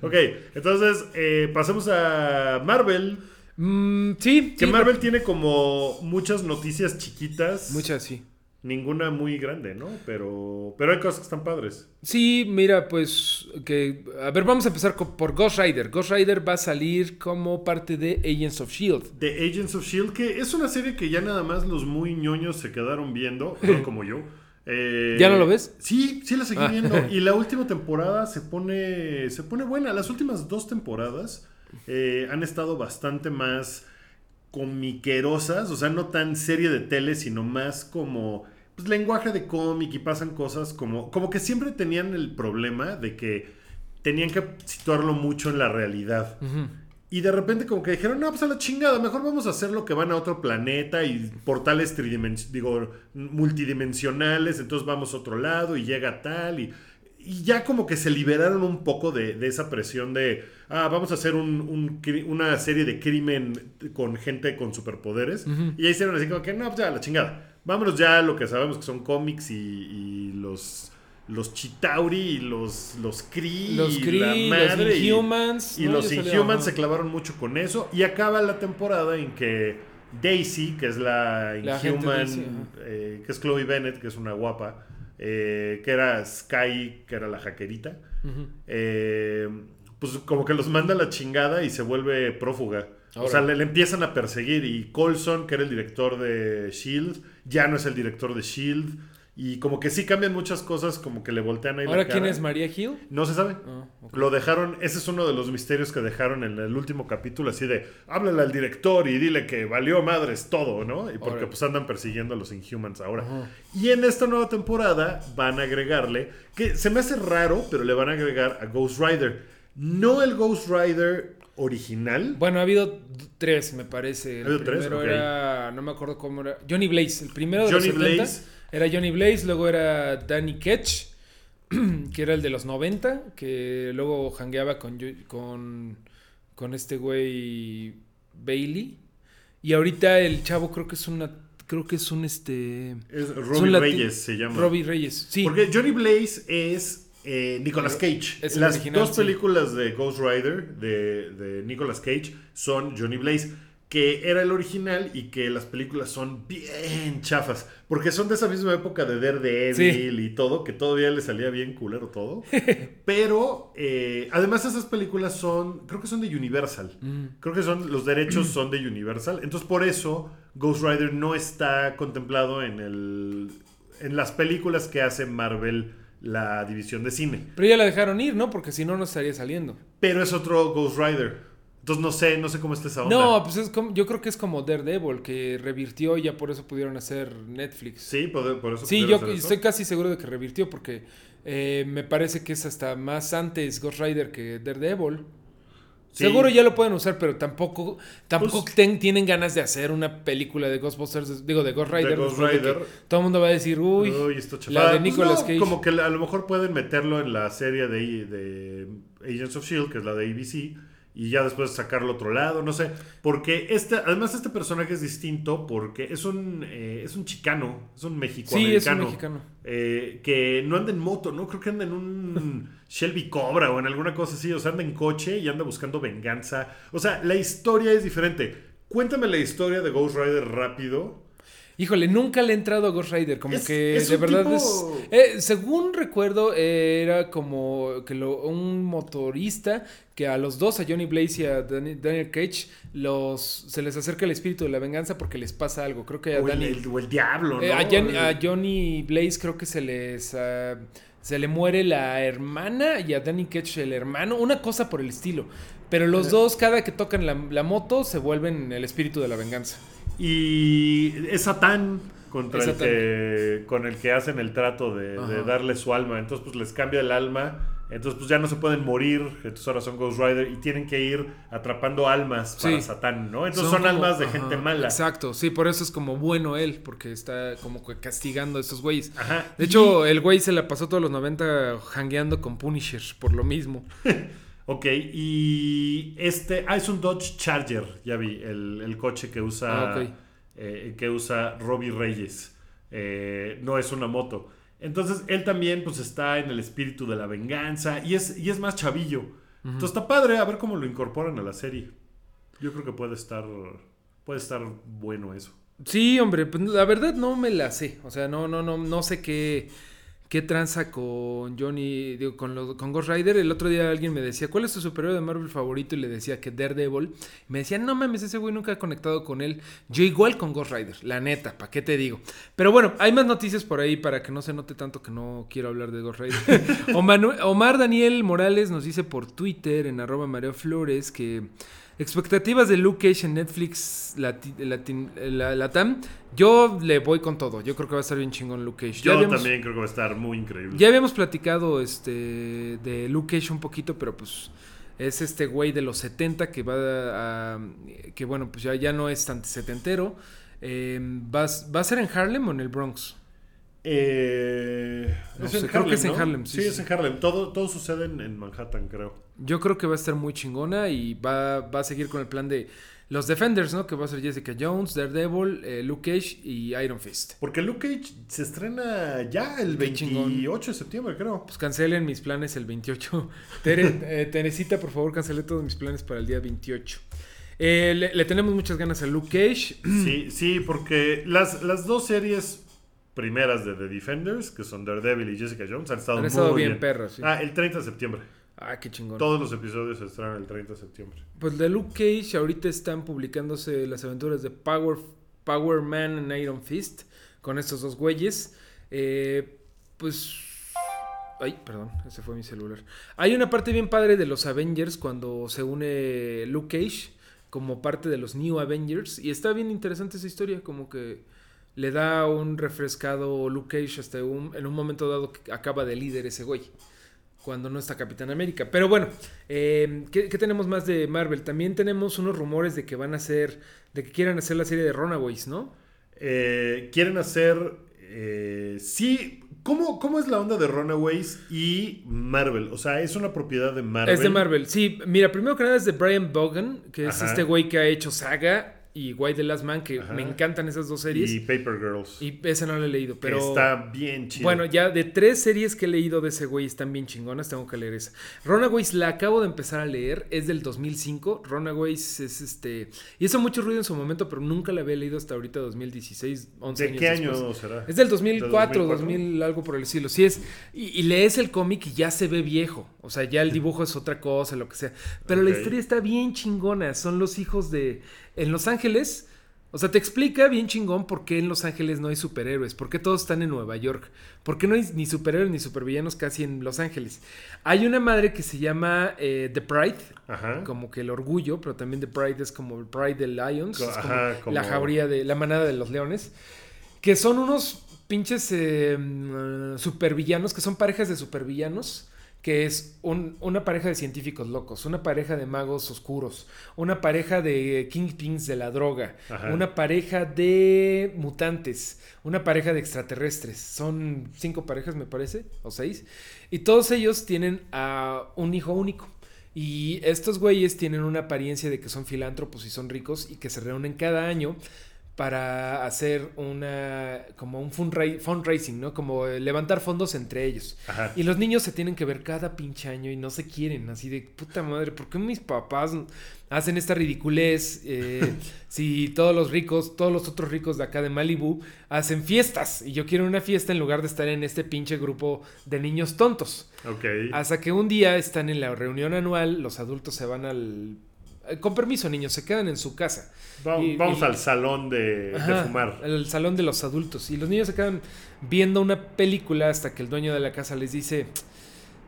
Ok, entonces eh, pasemos a Marvel. Mm, sí, Que sí, Marvel tiene como muchas noticias chiquitas. Muchas, sí. Ninguna muy grande, ¿no? Pero, pero hay cosas que están padres. Sí, mira, pues que a ver, vamos a empezar por Ghost Rider. Ghost Rider va a salir como parte de Agents of Shield. The Agents of Shield, que es una serie que ya nada más los muy ñoños se quedaron viendo, no como yo. Eh, ¿Ya no lo ves? Sí, sí la seguí Ah. viendo. Y la última temporada se pone, se pone buena. Las últimas dos temporadas eh, han estado bastante más comiquerosas, o sea, no tan serie de tele, sino más como pues, lenguaje de cómic y pasan cosas como, como que siempre tenían el problema de que tenían que situarlo mucho en la realidad. Y de repente como que dijeron, no, pues a la chingada, mejor vamos a hacer lo que van a otro planeta y portales tridimensionales, digo, multidimensionales, entonces vamos a otro lado y llega tal y, y ya como que se liberaron un poco de, de esa presión de, ah, vamos a hacer un- una serie de crimen con gente con superpoderes. Y ya hicieron así como que, no, pues ya, la chingada. Vámonos ya a lo que sabemos que son cómics y, y los... Los Chitauri y los, los Kree Los y Kree, la los madre y- Inhumans, y ¿no? los Inhumans se clavaron mucho con eso. Y acaba la temporada en que Daisy, que es la La Inhuman, eh, que es Chloe Bennett, que es una guapa, eh, que era Sky, que era la hackerita, eh, pues como que los manda a la chingada y se vuelve prófuga. O sea, le, le empiezan a perseguir y Colson, que era el director de Shield, ya no es el director de Shield. Y como que sí cambian muchas cosas, como que le voltean ahí la Ahora, ¿quién cara. es María Hill? No se sabe. Ah. Lo dejaron, ese es uno de los misterios que dejaron en el último capítulo, así de, háblale al director y dile que valió madres todo, ¿no? Y porque pues andan persiguiendo a los Inhumans ahora. Y en esta nueva temporada van a agregarle, que se me hace raro, pero le van a agregar a Ghost Rider. No el Ghost Rider original. Bueno, ha habido tres, me parece. El ¿Ha habido tres? primero Ok. era, no me acuerdo cómo era. Johnny Blaze, el primero de Johnny los 70 Blaze. Era Johnny Blaze, luego era Danny Ketch, que era el de los 90, que luego jangueaba con, con, con este güey Bailey. Y ahorita el chavo creo que es una, creo que es un este... Es Robbie Reyes se llama. Robbie Reyes, sí. Porque Johnny Blaze es eh, Nicolas Cage. Es Las original, dos sí. películas de Ghost Rider de, de Nicolas Cage son Johnny Blaze, que era el original y que las películas son bien chafas. Porque son de esa misma época de Daredevil y todo, que todavía le salía bien culero todo. Pero eh, además esas películas son, creo que son de Universal. Mm. Creo que son los derechos son de Universal. Entonces por eso Ghost Rider no está contemplado en el en las películas que hace Marvel la división de cine. Pero ya la dejaron ir, ¿no? Porque si no, no estaría saliendo. Pero es otro Ghost Rider. Entonces no sé, no sé cómo está esa onda. No, pues es como, yo creo que es como Daredevil, que revirtió y ya por eso pudieron hacer Netflix. Sí, por, por eso. Sí, yo hacer eso. estoy casi seguro de que revirtió porque eh, me parece que es hasta más antes Ghost Rider que Daredevil. Sí. Seguro ya lo pueden usar, pero tampoco, tampoco Pues- ten- tienen ganas de hacer una película de Ghostbusters, digo, de Ghost Rider. Ghost de Rider. todo el mundo va a decir, uy, Uy, esto la de Pues Nicolas no, Cage. Como que a lo mejor pueden meterlo en la serie de, de Agents of Shield, que es la de ABC, y ya después sacarlo a otro lado, no sé. Porque este, además este personaje es distinto porque es un, eh, es un chicano, es un sí, mexicoamericano. es un mexicano. eh, que no anda en moto, ¿no? Creo que anda en un Shelby Cobra o en alguna cosa así. O sea, anda en coche y anda buscando venganza. O sea, la historia es diferente. Cuéntame la historia de Ghost Rider rápido. Híjole, nunca le he entrado a Ghost Rider, como Es- que es de verdad tipo- es... eh, según recuerdo, eh, era como que lo- un motorista que a los dos, a Johnny Blaze y a Dani- Daniel Cage, los, se les acerca el espíritu de la venganza porque les pasa algo. Creo que a O el, o el diablo, ¿no? eh, a, Jan- a Johnny Blaze creo que se les... ah, se le muere la hermana y a Danny Ketch el hermano, una cosa por el estilo. Pero los dos, cada que tocan la, la moto, se vuelven el espíritu de la venganza. Y es Satán contra Es el Satán. que con el que hacen el trato de, darle su alma. Entonces, pues les cambia el alma. Entonces, pues ya no se pueden morir. Entonces ahora son Ghost Rider y tienen que ir atrapando almas para Sí. Satán, ¿no? Entonces son, como- almas de ajá, gente mala. Exacto, sí, por eso es como bueno él, porque está como que castigando a estos güeyes. Ajá. De y- hecho, el güey se la pasó todos los 90 hangueando con Punisher, por lo mismo. Ok, y este. Ah, es un Dodge Charger, ya vi, el, el coche que usa. Ah, ok. eh, que usa Robbie Reyes. Eh, no es una moto. Entonces, él también, pues, está en el espíritu de la venganza. Y es, y es más chavillo. Entonces está padre a ver cómo lo incorporan a la serie. Yo creo que puede estar. Puede estar bueno eso. Sí, hombre, pues la verdad no me la sé. O sea, no, no, no, no sé qué, qué tranza con Johnny, digo, con, los- con Ghost Rider. El otro día alguien me decía, ¿cuál es tu superhéroe de Marvel favorito? Y le decía que Daredevil. Me decía, no mames, ese güey nunca ha conectado con él. Yo igual con Ghost Rider, la neta, ¿para qué te digo? Pero bueno, hay más noticias por ahí para que no se note tanto que no quiero hablar de Ghost Rider. Omar, Omar Daniel Morales nos dice por Twitter, en arroba Mario Flores, que... Expectativas de Luke Cage en Netflix Lati- Latin- la, Latam. Yo le voy con todo. Yo creo que va a estar bien chingón Luke Cage. Yo habíamos, también creo que va a estar muy increíble. ya habíamos platicado este de Luke Cage un poquito, pero pues Es este güey de los 70 que va a. que bueno, pues ya, ya no es tan setentero. Eh, ¿va, ¿Va a ser en Harlem o en el Bronx? Eh, No es sé, en creo que Harlem, es en. Harlem, sí, Sí, sí. es en Harlem. Todo, todo sucede en, en Manhattan, creo. Yo creo que va a estar muy chingona y va, va a seguir con el plan de los Defenders, ¿no? Que va a ser Jessica Jones, Daredevil, eh, Luke Cage y Iron Fist. Porque Luke Cage se estrena ya el Qué 28 chingón. de septiembre, creo. Pues cancelen mis planes el 28. Tere, eh, Teresita, por favor, cancelé todos mis planes para el día 28. Eh, le, le tenemos muchas ganas a Luke Cage. Sí, sí, porque las, las dos series primeras de The Defenders, que son Daredevil y Jessica Jones, han estado, Han estado muy bien, sí. Ah, el 30 de septiembre. Ah, qué chingón. Todos los episodios se estrenan el 30 de septiembre. Pues de Luke Cage ahorita están publicándose las aventuras de Power, Power Man and Iron Fist con estos dos güeyes. Eh, pues... Ay, perdón, ese fue mi celular. Hay una parte bien padre de los Avengers cuando se une Luke Cage como parte de los New Avengers y está bien interesante esa historia, como que le da un refrescado Luke Cage hasta un, en un momento dado que acaba de líder ese güey cuando no está Capitán América. Pero bueno, eh, ¿qué, qué tenemos más de Marvel? También tenemos unos rumores de que van a hacer, de que quieran hacer la serie de Runaways, ¿no? Eh, quieren hacer. eh, sí. ¿Cómo, ¿Cómo es la onda de Runaways y Marvel? O sea, es una propiedad de Marvel. Es de Marvel, sí. Mira, primero que nada es de Brian Bogan, que es este güey que ha hecho Saga y White the Last Man, que Ajá. me encantan esas dos series. Y Y, Paper Girls. esa no la he leído, que pero... está bien chido. Bueno, ya de tres series que he leído de ese güey están bien chingonas, tengo que leer esa. Runaways la acabo de empezar a leer, es del 2005. Runaways es este. Hizo mucho ruido en su momento, pero nunca la había leído hasta ahorita, 2016, 11 ¿De años qué después. año será? Es del 2004, ¿Del 2000, algo por el estilo. Sí es. Y, y lees el cómic y ya se ve viejo. O sea, ya el dibujo es otra cosa, lo que sea. Pero la historia está bien chingona. Son los hijos de. En Los Ángeles. O sea, te explica bien chingón por qué en Los Ángeles no hay superhéroes, por qué todos están en Nueva York, por qué no hay ni superhéroes ni supervillanos casi en Los Ángeles. Hay una madre que se llama eh, The Pride, Ajá. como que el orgullo, pero también The Pride es como el Pride de Lions, Co- es como ajá, como- la jauría de la manada de los leones, que son unos pinches eh, mm, supervillanos, que son parejas de supervillanos, que es un- una pareja de científicos locos, una pareja de magos oscuros, una pareja de kingpins de la droga, Ajá. una pareja de mutantes, una pareja de extraterrestres. Son cinco parejas, me parece, o seis. Y todos ellos tienen a un hijo único. Y estos güeyes tienen una apariencia de que son filántropos y son ricos y que se reúnen cada año para hacer una como un fundra- fundraising, ¿no? Como eh, levantar fondos entre ellos. Ajá. Y los niños se tienen que ver cada pinche año y no se quieren, así de puta madre, ¿por qué mis papás hacen esta ridiculez? Eh, si todos los ricos, todos los otros ricos de acá de Malibu hacen fiestas y yo quiero una fiesta en lugar de estar en este pinche grupo de niños tontos. Ok. Hasta que un día están en la reunión anual, los adultos se van al... eh, Con permiso, niños, se quedan en su casa. Va- y- vamos y- al salón de, fumar. El salón de los adultos. Y los niños se quedan viendo una película hasta que el dueño de la casa les dice,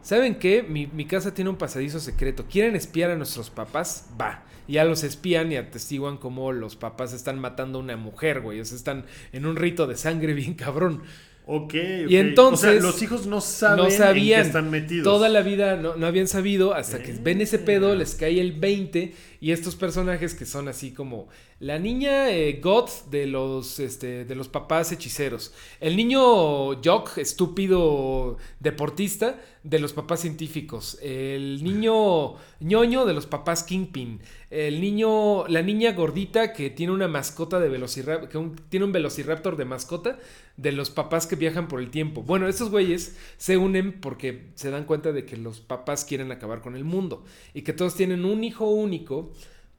¿saben qué? Mi, mi casa tiene un pasadizo secreto. ¿Quieren espiar a nuestros papás? Va. Y ya los espían y atestiguan cómo los papás están matando a una mujer, güey. O sea, están en un rito de sangre bien cabrón. Ok, ok. Y entonces- O sea, los hijos no saben no sabían. en qué están metidos. Toda la vida no, no habían sabido hasta que ven ese pedo, les cae el 20 y estos personajes que son así como la niña eh, goth de los, este, de los papás hechiceros, el niño jock, estúpido deportista de los papás científicos, el niño ñoño de los papás kingpin, el niño, la niña gordita que tiene una mascota de velociraptor, que un- tiene un velociraptor de mascota de los papás que viajan por el tiempo. Bueno, estos güeyes se unen porque se dan cuenta de que los papás quieren acabar con el mundo y que todos tienen un hijo único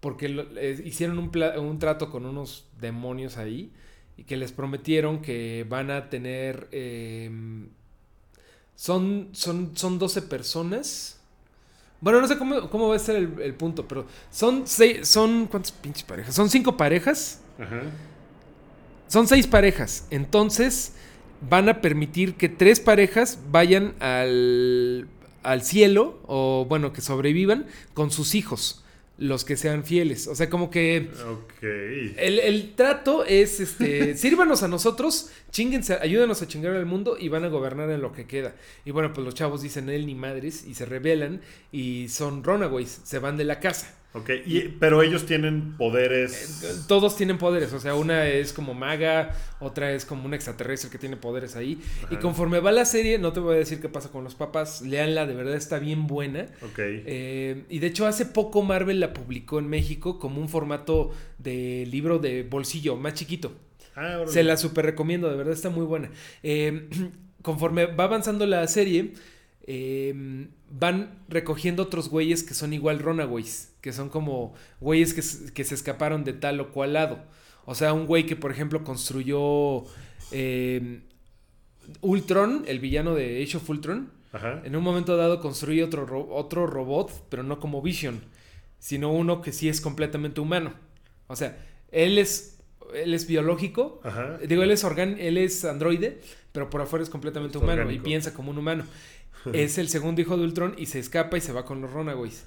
porque lo- eh, hicieron un, trato con unos demonios ahí y que les prometieron que van a tener... eh, son, son, son 12 personas. Bueno, no sé cómo, cómo va a ser el, el punto, pero son seis, son ¿cuántas pinches parejas? Son cinco parejas. Ajá. Son seis parejas. Entonces van a permitir que tres parejas vayan al, al cielo o bueno, que sobrevivan con sus hijos. Los que sean fieles. O sea, como que el, el trato es, este, sírvanos a nosotros, chinguense, ayúdenos a chingar al mundo y van a gobernar en lo que queda. Y bueno, pues los chavos dicen él ni madres y se rebelan y son runaways, se van de la casa. Ok, y- pero ellos tienen poderes. Todos tienen poderes, o sea, una es como maga, otra es como un extraterrestre que tiene poderes ahí. Y conforme va la serie, no te voy a decir qué pasa con los papás, leanla, de verdad está bien buena. Ok. Eh, y de hecho hace poco Marvel la publicó en México como un formato de libro de bolsillo, más chiquito. Ah. Se la super recomiendo, de verdad está muy buena. Eh, conforme va avanzando la serie, eh, van recogiendo otros güeyes que son igual runaways, que son como güeyes que, que se escaparon de tal o cual lado. O sea, un güey que, por ejemplo, construyó eh, Ultron, el villano de Age of Ultron. Ajá. En un momento dado construye otro, ro- otro robot, pero no como Vision, sino uno que sí es completamente humano. O sea, él es, él es biológico, Ajá. digo, él es, organ él es androide, pero por afuera es completamente Es humano orgánico. y piensa como un humano. es el segundo hijo de Ultron y se escapa y se va con los Runaways.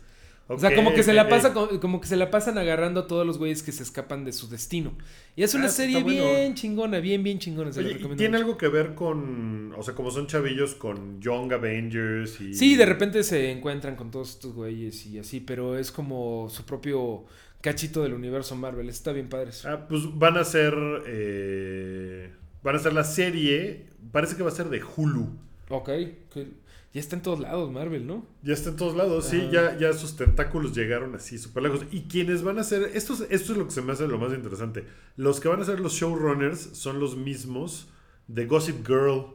O sea, como que se la pasa, co- como que se la pasan agarrando a todos los güeyes que se escapan de su destino. Y es una Ah, serie bueno. bien chingona, bien, bien chingona. Se la Oye, ¿y recomiendo ¿tiene mucho. algo que ver con, o sea, como son chavillos con Young Avengers y... Sí, de repente se encuentran con todos estos güeyes y así, pero es como su propio cachito del universo Marvel. Está bien padre. eso. Ah, pues van a ser, eh, van a ser la serie, parece que va a ser de Hulu. Ok, que ya está en todos lados Marvel, ¿no? Ya está en todos lados, sí, ya, ya sus tentáculos llegaron así súper lejos. Y quienes van a ser, esto es, esto es lo que se me hace lo más interesante. Los que van a ser los showrunners son los mismos de Gossip Girl.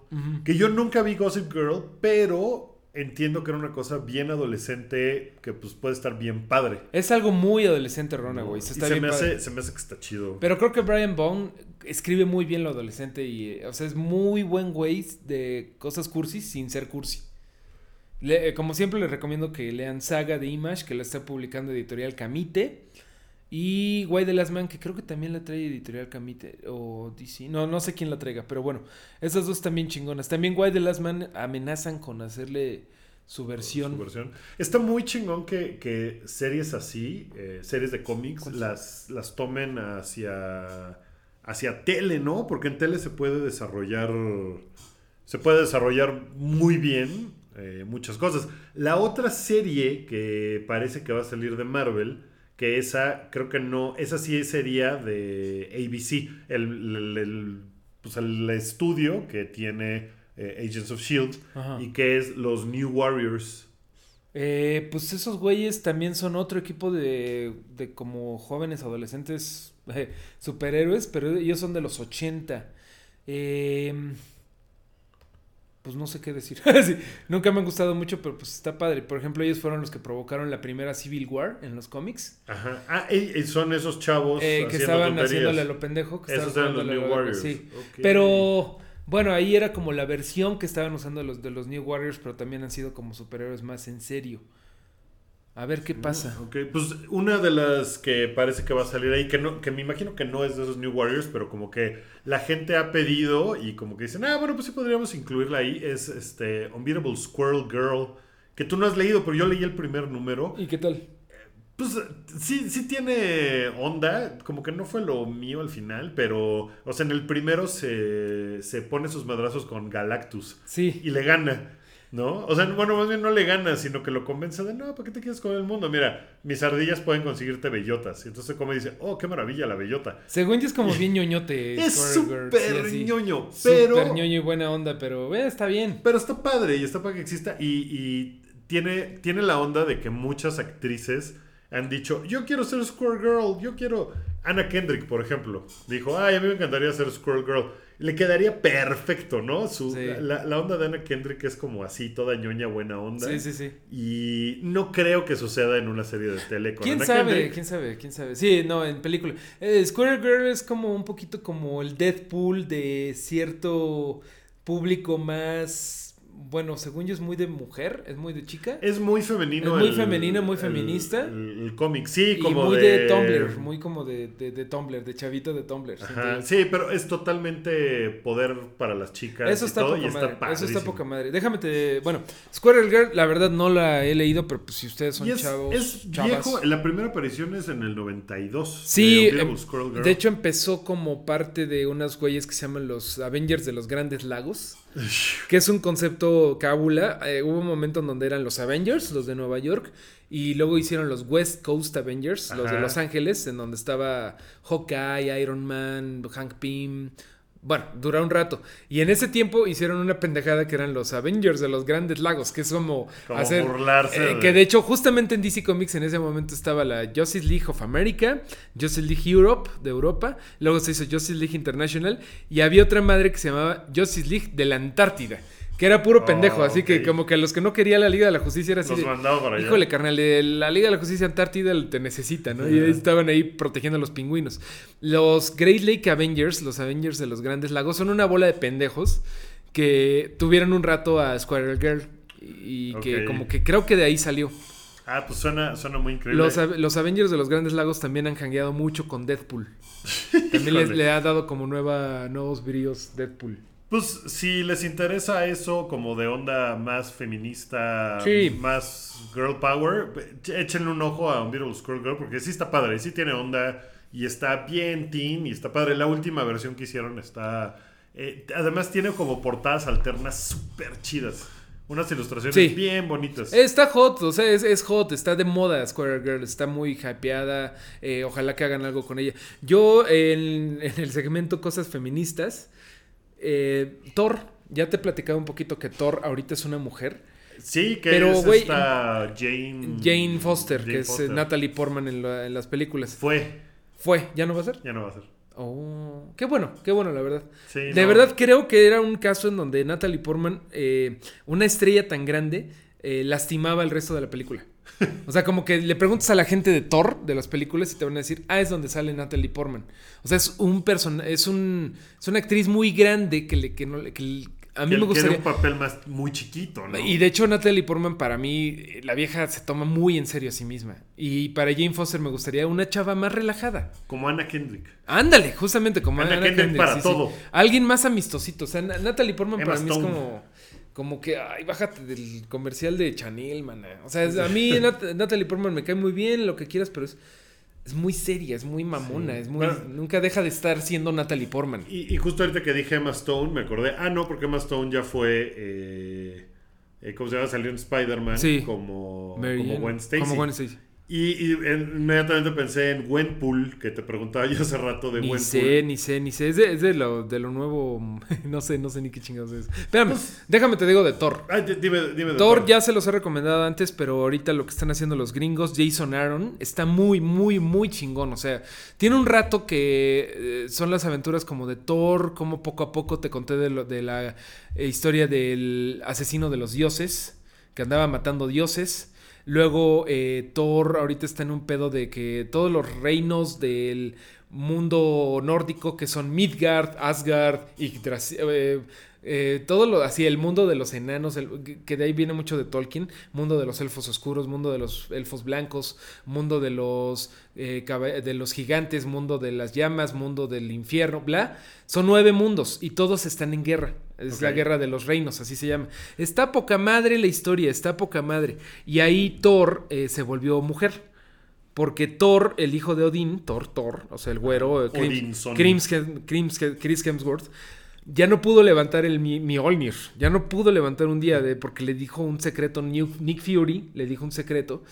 Que yo nunca vi Gossip Girl, pero entiendo que era una cosa bien adolescente que pues puede estar bien padre. Es algo muy adolescente Runaways. Y Está se bien me, padre. hace, se me hace que está chido. Pero creo que Brian Bone escribe muy bien lo adolescente y, o sea, es muy buen güey de cosas cursis sin ser cursi. Le- eh, como siempre les recomiendo que lean Saga de Image, que la está publicando editorial Camite. Y Why the Last Man, que creo que también la trae editorial Camite o DC. No, no sé quién la traiga, pero bueno, esas dos también chingonas. También Why the Last Man amenazan con hacerle su versión. su versión. Está muy chingón que, que series así, eh, series de cómics, las, las tomen hacia, hacia tele, ¿no? Porque en tele se puede desarrollar, se puede desarrollar muy bien eh, muchas cosas. La otra serie que parece que va a salir de Marvel, que esa creo que no, esa sí sería de ABC, el, el- el, pues el estudio que tiene eh, Agents of Shield Ajá. y que es los New Warriors. Eh, pues esos güeyes también son otro equipo de, de como jóvenes adolescentes eh, superhéroes, pero ellos son de los 80. Eh, pues no sé qué decir. Sí, nunca me han gustado mucho, pero pues está padre. Por ejemplo, ellos fueron los que provocaron la primera Civil War en los cómics. Ajá. Ah, y- y son esos chavos eh, que estaban tonterías. haciéndole a lo pendejo. Que Esos eran los New Warriors. Sí. Pero bueno, ahí era como la versión que estaban usando los de los New Warriors, pero también han sido como superhéroes más en serio. A ver qué pasa. Ok, pues una de las que parece que va a salir ahí, que no, que me imagino que no es de esos New Warriors, pero como que la gente ha pedido y como que dicen, ah, bueno, pues sí podríamos incluirla ahí, es este Unbeatable Squirrel Girl, que tú no has leído, pero yo leí el primer número. ¿Y qué tal? Pues sí, sí tiene onda, como que no fue lo mío al final, pero, o sea, en el primero se, se pone sus madrazos con Galactus Sí. y le gana, ¿no? O sea, bueno, más bien no le gana, sino que lo convence de, no, ¿para qué te quieres con el mundo? Mira, mis ardillas pueden conseguirte bellotas. Y entonces come y dice, oh, qué maravilla la bellota. Según yo es como bien ñoñote. Es súper sí, ñoño, Súper pero... ñoño y buena onda, pero eh, está bien. Pero está padre y está para que exista. Y, y tiene, tiene la onda de que muchas actrices han dicho, yo quiero ser Squirrel Girl, yo quiero... Anna Kendrick, por ejemplo, dijo, ay, a mí me encantaría ser Squirrel Girl. Le quedaría perfecto, ¿no? Su, Sí. la, la onda de Anna Kendrick es como así, toda ñoña, buena onda. Sí, sí, sí. Y no creo que suceda en una serie de tele con ¿Quién sabe? Kendrick. ¿Quién sabe? ¿Quién sabe? Sí, no, en película. Eh, Squirrel Girl es como un poquito como el Deadpool de cierto público más bueno, según yo es muy de mujer, es muy de chica. Es muy femenino. Es muy femenina, muy feminista. El, el cómic, sí, y como muy de... de... Tumblr, muy como de, de, de Tumblr, de chavito de Tumblr. Ajá, sí, pero es totalmente poder para las chicas. Eso y está, todo, poca y está madre. Eso está poca madre. Déjame te. Bueno, Squirrel Girl, la verdad no la he leído, pero pues si ustedes son Y es, chavos. es chavas. viejo, la primera aparición es en el 92. Sí, de em, Girl. de hecho empezó como parte de unas güeyes que se llaman los Avengers de los Grandes Lagos, que es un concepto cábula. Eh, hubo un momento en donde eran los Avengers, los de Nueva York, y luego hicieron los West Coast Avengers, los de. Los Ángeles, en donde estaba Hawkeye, Iron Man, Hank Pym. Bueno, duró un rato. Y en ese tiempo hicieron una pendejada que eran los Avengers de los Grandes Lagos, que es como, Como hacer. burlarse eh, de- Que de hecho, justamente en DC Comics en ese momento estaba la Justice League of America, Justice League Europe de Europa, luego se hizo Justice League International y había otra madre que se llamaba Justice League de la Antártida. Que era puro Oh, pendejo, así que como que a los que no quería la Liga de la Justicia era así. Los de, mandaba para allá. Híjole, carnal, eh, la Liga de la Justicia Antártida te necesita, ¿no? Y ahí estaban ahí protegiendo a los pingüinos. Los Great Lake Avengers, los Avengers de los Grandes Lagos, son una bola de pendejos que tuvieron un rato a Squirrel Girl y que como que creo que de ahí salió. Ah, pues suena, suena muy increíble. Los, Ave- los Avengers de los Grandes Lagos también han jangueado mucho con Deadpool. También les- le ha dado como nueva, nuevos bríos Deadpool. Pues si les interesa eso como de onda más feminista, Sí. más girl power, échenle un ojo a Unbeatable Squirrel Girl porque sí está padre, sí tiene onda y está bien teen y está padre. La última versión que hicieron está... eh, además tiene como portadas alternas súper chidas. Unas ilustraciones Sí. bien bonitas. Está hot, o sea, es, es hot, está de moda Square Girl, está muy hypeada, eh, ojalá que hagan algo con ella. Yo en, en el segmento Cosas Feministas, eh, Thor, ya te he platicado un poquito que Thor ahorita es una mujer. Sí, que Pero, es esta Jane... Jane Foster, Jane que es eh. Natalie Portman en, la- en las películas. Fue, Fue, ¿ya no va a ser? ya no va a ser. Oh, qué bueno, qué bueno, la verdad. Sí, de no. verdad creo que era un caso en donde Natalie Portman, eh, una estrella tan grande, eh, lastimaba el resto de la película. O sea, como que le preguntas a la gente de Thor, de las películas, y te van a decir, ah, es donde sale Natalie Portman. O sea, es un persona, es un, es una actriz muy grande que le, que no, que a mí Que- me gustaría. un papel más muy chiquito, ¿no? Y de hecho, Natalie Portman, para mí, la vieja se toma muy en serio a sí misma. Y para Jane Foster me gustaría una chava más relajada. Como Anna Kendrick. Ándale, justamente como Anna Anna Kendrick Kendrick, para sí, sí. todo. Alguien más amistosito. O sea, Na- Natalie Portman Emma para mí Stone. es como, como que, ay, bájate del comercial de Chanel, man. O sea, a mí Nat- Natalie Portman me cae muy bien, lo que quieras, pero es, es muy seria, es muy mamona, Sí. es muy, Bueno. nunca deja de estar siendo Natalie Portman. Y, y justo ahorita que dije Emma Stone, me acordé. Ah, no, porque Emma Stone ya fue. Eh, eh, ¿Cómo se llama? Salió en Spider-Man Sí. como, como Gwen Stacy. Como Gwen Stacy. Y, y inmediatamente pensé en Gwenpool, que te preguntaba yo hace rato de Ni Gwenpool. sé, ni sé, ni sé. Es de, es de lo, de lo nuevo. No sé, no sé ni qué chingados es. Espérame, déjame te digo de Thor. Ay, di- dime, dime de Thor ya se los he recomendado antes, pero ahorita lo que están haciendo los gringos, Jason Aaron, está muy, muy, muy chingón. O sea, tiene un rato que eh, son las aventuras como de Thor, como poco a poco te conté de, lo- de la eh, historia del asesino de los dioses, que andaba matando dioses. Luego eh, Thor ahorita está en un pedo de que todos los reinos del mundo nórdico, que son Midgard, Asgard, Yggdrasil, eh, eh, todo lo así, el mundo de los enanos, el- que- de ahí viene mucho de Tolkien, mundo de los elfos oscuros, mundo de los elfos blancos, mundo de los, eh, de los gigantes, mundo de las llamas, mundo del infierno, bla. Son nueve mundos y todos están en guerra. Es la guerra de los reinos, así se llama. Está poca madre la historia, está poca madre. Y ahí Thor eh, se volvió mujer. Porque Thor, el hijo de Odín, Thor, Thor, o sea, el güero, Crims- Chris Hemsworth, ya no pudo levantar el Mi- Mjolnir. Ya no pudo levantar un día de, porque le dijo un secreto, Nick Fury le dijo un secreto.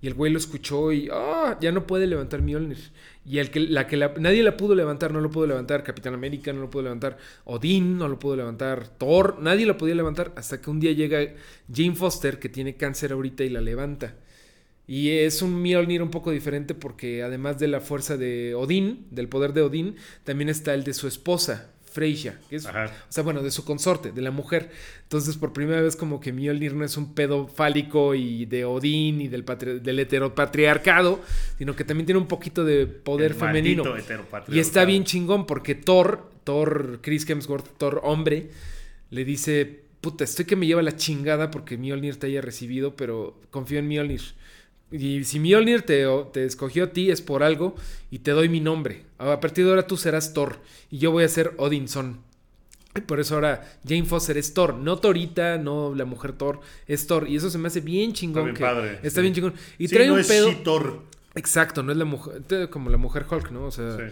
Y el güey lo escuchó y ah, ya no puede levantar Mjolnir. Y el que, la que la- nadie la pudo levantar, no lo pudo levantar Capitán América, no lo pudo levantar Odín, no lo pudo levantar Thor, nadie lo podía levantar hasta que un día llega Jane Foster que tiene cáncer ahorita y la levanta. Y es un Mjolnir un poco diferente porque además de la fuerza de Odín, del poder de Odín, también está el de su esposa, Freyja, que es, Ajá. o sea, bueno, de su consorte, de la mujer. Entonces, por primera vez como que Mjolnir no es un pedo fálico y de Odín y del, del heteropatriarcado, sino que también tiene un poquito de poder El femenino. Y está bien chingón porque Thor, Thor, Chris Hemsworth, Thor hombre, le dice, puta, estoy que me lleva la chingada porque Mjolnir te haya recibido, pero confío en Mjolnir. Y si Mjolnir te, te escogió a ti es por algo y te doy mi nombre. A partir de ahora tú serás Thor y yo voy a ser Odinson. Por eso ahora Jane Foster es Thor, no Torita, no la mujer Thor, es Thor. Y eso se me hace bien chingón. Está bien padre, Está sí. bien chingón. Y Sí, trae no un es pedo. Exacto, no es la mujer, como la mujer Hulk, ¿no? O sea, Sí.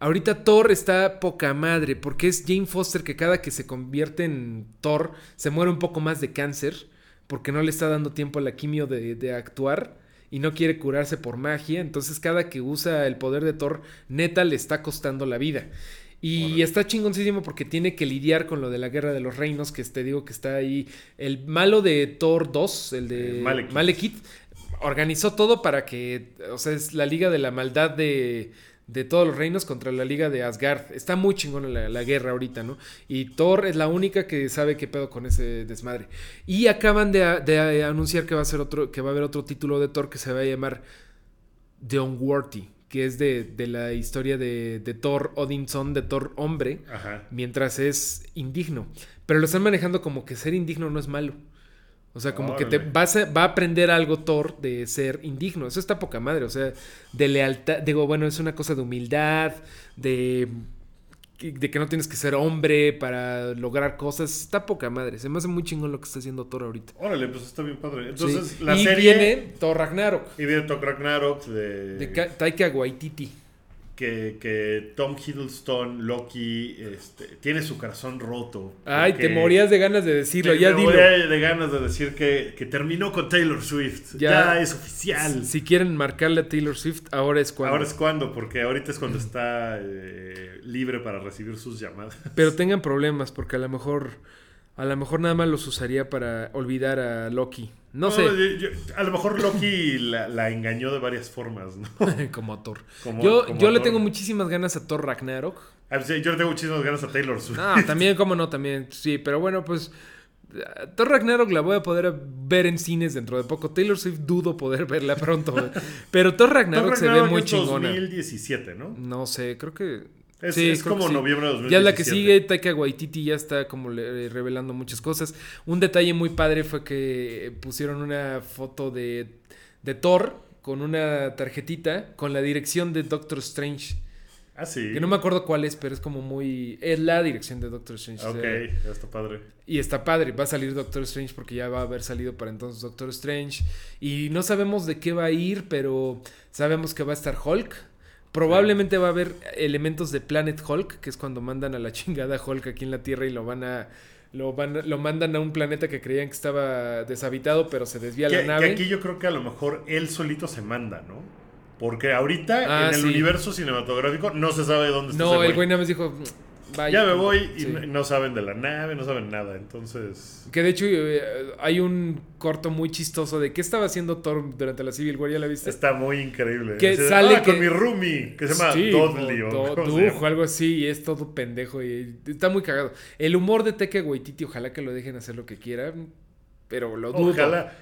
ahorita Thor está poca madre, porque es Jane Foster que cada que se convierte en Thor se muere un poco más de cáncer, porque no le está dando tiempo a la quimio de, de actuar y no quiere curarse por magia, entonces cada que usa el poder de Thor, neta le está costando la vida. Y está chingoncísimo porque tiene que lidiar con lo de la guerra de los reinos, que te digo que está ahí. El malo de Thor 2, el de Eh, Malekith. Malekith, organizó todo para que, o sea, es la liga de la maldad de, de todos los reinos contra la liga de Asgard. Está muy chingona la, la guerra ahorita, ¿no? Y Thor es la única que sabe qué pedo con ese desmadre. Y acaban de, de anunciar que va a ser otro, que va a haber otro título de Thor que se va a llamar The Unworthy, que es de, de la historia de, de Thor Odinson, de Thor hombre, Ajá. mientras es indigno. Pero lo están manejando como que ser indigno no es malo. O sea, como que te vas a- va a aprender algo Thor de ser indigno. Eso está poca madre. O sea, de lealtad. Digo, bueno, es una cosa de humildad, de, de que no tienes que ser hombre para lograr cosas. Está poca madre. Se me hace muy chingón lo que está haciendo Thor ahorita. Órale, pues está bien padre. Entonces, Sí. la y serie. viene Thor Ragnarok. Y viene Thor Ragnarok de. De Ka- Taika Waititi. Que, que Tom Hiddleston, Loki, este, tiene su corazón roto. Ay, te morías de ganas de decirlo. Me- Ya me dilo. moría de ganas de decir que, que terminó con Taylor Swift. Ya. Ya, es oficial. Si quieren marcarle a Taylor Swift, ahora es cuando. Ahora es cuando, porque ahorita es cuando está eh, libre para recibir sus llamadas. Pero tengan problemas, porque a lo mejor. A lo mejor nada más los usaría para olvidar a Loki. No, sé. yo- yo- a lo mejor Loki la, la engañó de varias formas, ¿no? como a Thor. Como- yo como yo a le Thor. tengo muchísimas ganas a Thor Ragnarok. Ah, sí, Yo le tengo muchísimas ganas a Taylor Swift. No, también, como no, también. Sí, pero bueno, pues. Thor Ragnarok la voy a poder ver en cines dentro de poco. Taylor Swift dudo poder verla pronto. Pero Thor Ragnarok, Thor se ve muy es chingona. 2017, ¿no? No sé, creo que. Es, sí, es como noviembre de 2017. Ya la que sigue, Taika Waititi ya está como le- revelando muchas cosas. Un detalle muy padre fue que pusieron una foto de, de Thor con una tarjetita con la dirección de Doctor Strange. Ah, sí. Que no me acuerdo cuál es, pero es como muy... Es la dirección de Doctor Strange. o Ok, sea, ya está padre. y está padre, va a salir Doctor Strange porque ya va a haber salido para entonces Doctor Strange. Y no sabemos de qué va a ir, pero sabemos que va a estar Hulk. Probablemente va a haber elementos de Planet Hulk, que es cuando mandan a la chingada Hulk aquí en la Tierra y lo van a. Lo, van lo mandan a un planeta que creían que estaba deshabitado, pero se desvía Que, la que nave. aquí yo creo que a lo mejor él solito se manda, ¿no? Porque ahorita Ah, en el sí. universo cinematográfico no se sabe dónde está no, ese el güey nada más dijo. Ya me voy y Sí. no- saben de la nave, no saben nada. Entonces, Que de hecho eh, hay un corto muy chistoso de qué estaba haciendo Thor durante la Civil War, ¿ya la viste? está muy increíble. Que sale "Ah, que- con mi roomie, que se llama Sí, Dudley. o se algo así, y es todo pendejo y está muy cagado. El humor de Teca Waititi, ojalá que lo dejen hacer lo que quieran, pero lo dudo. Ojalá.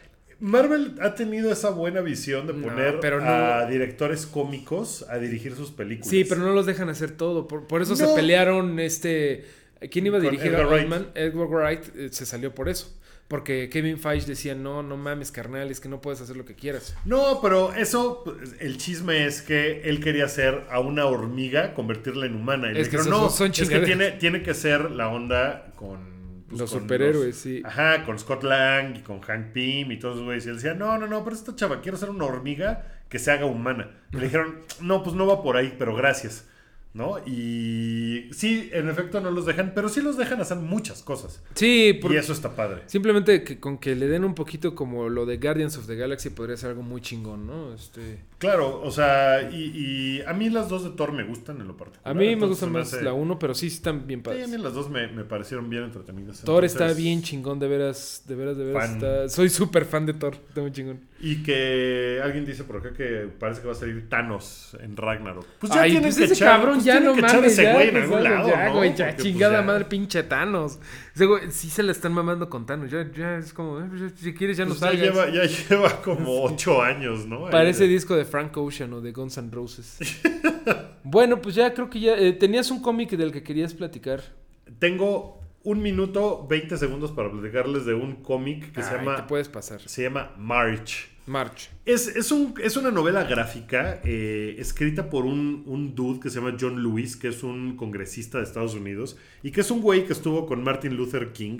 Marvel ha tenido esa buena visión de No, poner pero no- a directores cómicos a dirigir sus películas. Sí, pero no los dejan hacer todo. Por, por eso se pelearon este... ¿Quién iba a dirigir Edgar a Wright. Edward Wright eh, se salió por eso. Porque Kevin Feige decía, no, no mames, carnal, es que no puedes hacer lo que quieras. No, pero eso, el chisme es que él quería hacer a una hormiga, convertirla en humana. Y le Es que dijeron, esos no, son es que chingaderas". tiene, tiene que ser la onda con... pues, Los superhéroes, sí. Ajá, con Scott Lang y con Hank Pym y todos esos güeyes. Y él decía, no, no, no, pero esta chava, quiero ser una hormiga que se haga humana. Y le dijeron, no, pues no va por ahí, pero gracias. ¿No? Y sí, en efecto no los dejan, pero sí los dejan hacer muchas cosas. Sí, por- Y eso está padre. simplemente que con que le den un poquito como lo de Guardians of the Galaxy podría ser algo muy chingón, ¿no? Este... Claro, o sea, y, y a mí las dos de Thor me gustan en lo particular. A mí me entonces gusta más hace- la 1, pero sí están bien Sí, padres. a mí las dos me, me parecieron bien entretenidas. Thor entonces- está bien chingón, de veras, de veras, de veras. Está- Soy súper fan de Thor, está muy chingón. Y que alguien dice por acá que parece que va a salir Thanos en Ragnarok. Pues ya Ay, tienen pues que ese echar, cabrón pues ya no que mames, ese ya, güey en pues, algún ya, lado, ya, ¿no? güey, ya, Porque, pues, chingada ya. madre, pinche Thanos. Ese güey, sí se la están mamando con Thanos, ya, ya es como, eh, pues, si quieres ya no Pues ya, salgas. lleva, ya lleva como ocho años, ¿no? Parece disco de Frank Ocean o de Guns N' Roses. bueno, pues ya creo que ya, eh, tenías un cómic del que querías platicar. Tengo un minuto, 20 segundos para platicarles de un cómic que se llama, te puedes pasar. se llama March. March. Es, es, un- es una novela gráfica eh, escrita por un, un dude que se llama John Lewis, que es un congresista de Estados Unidos y que es un güey que estuvo con Martin Luther King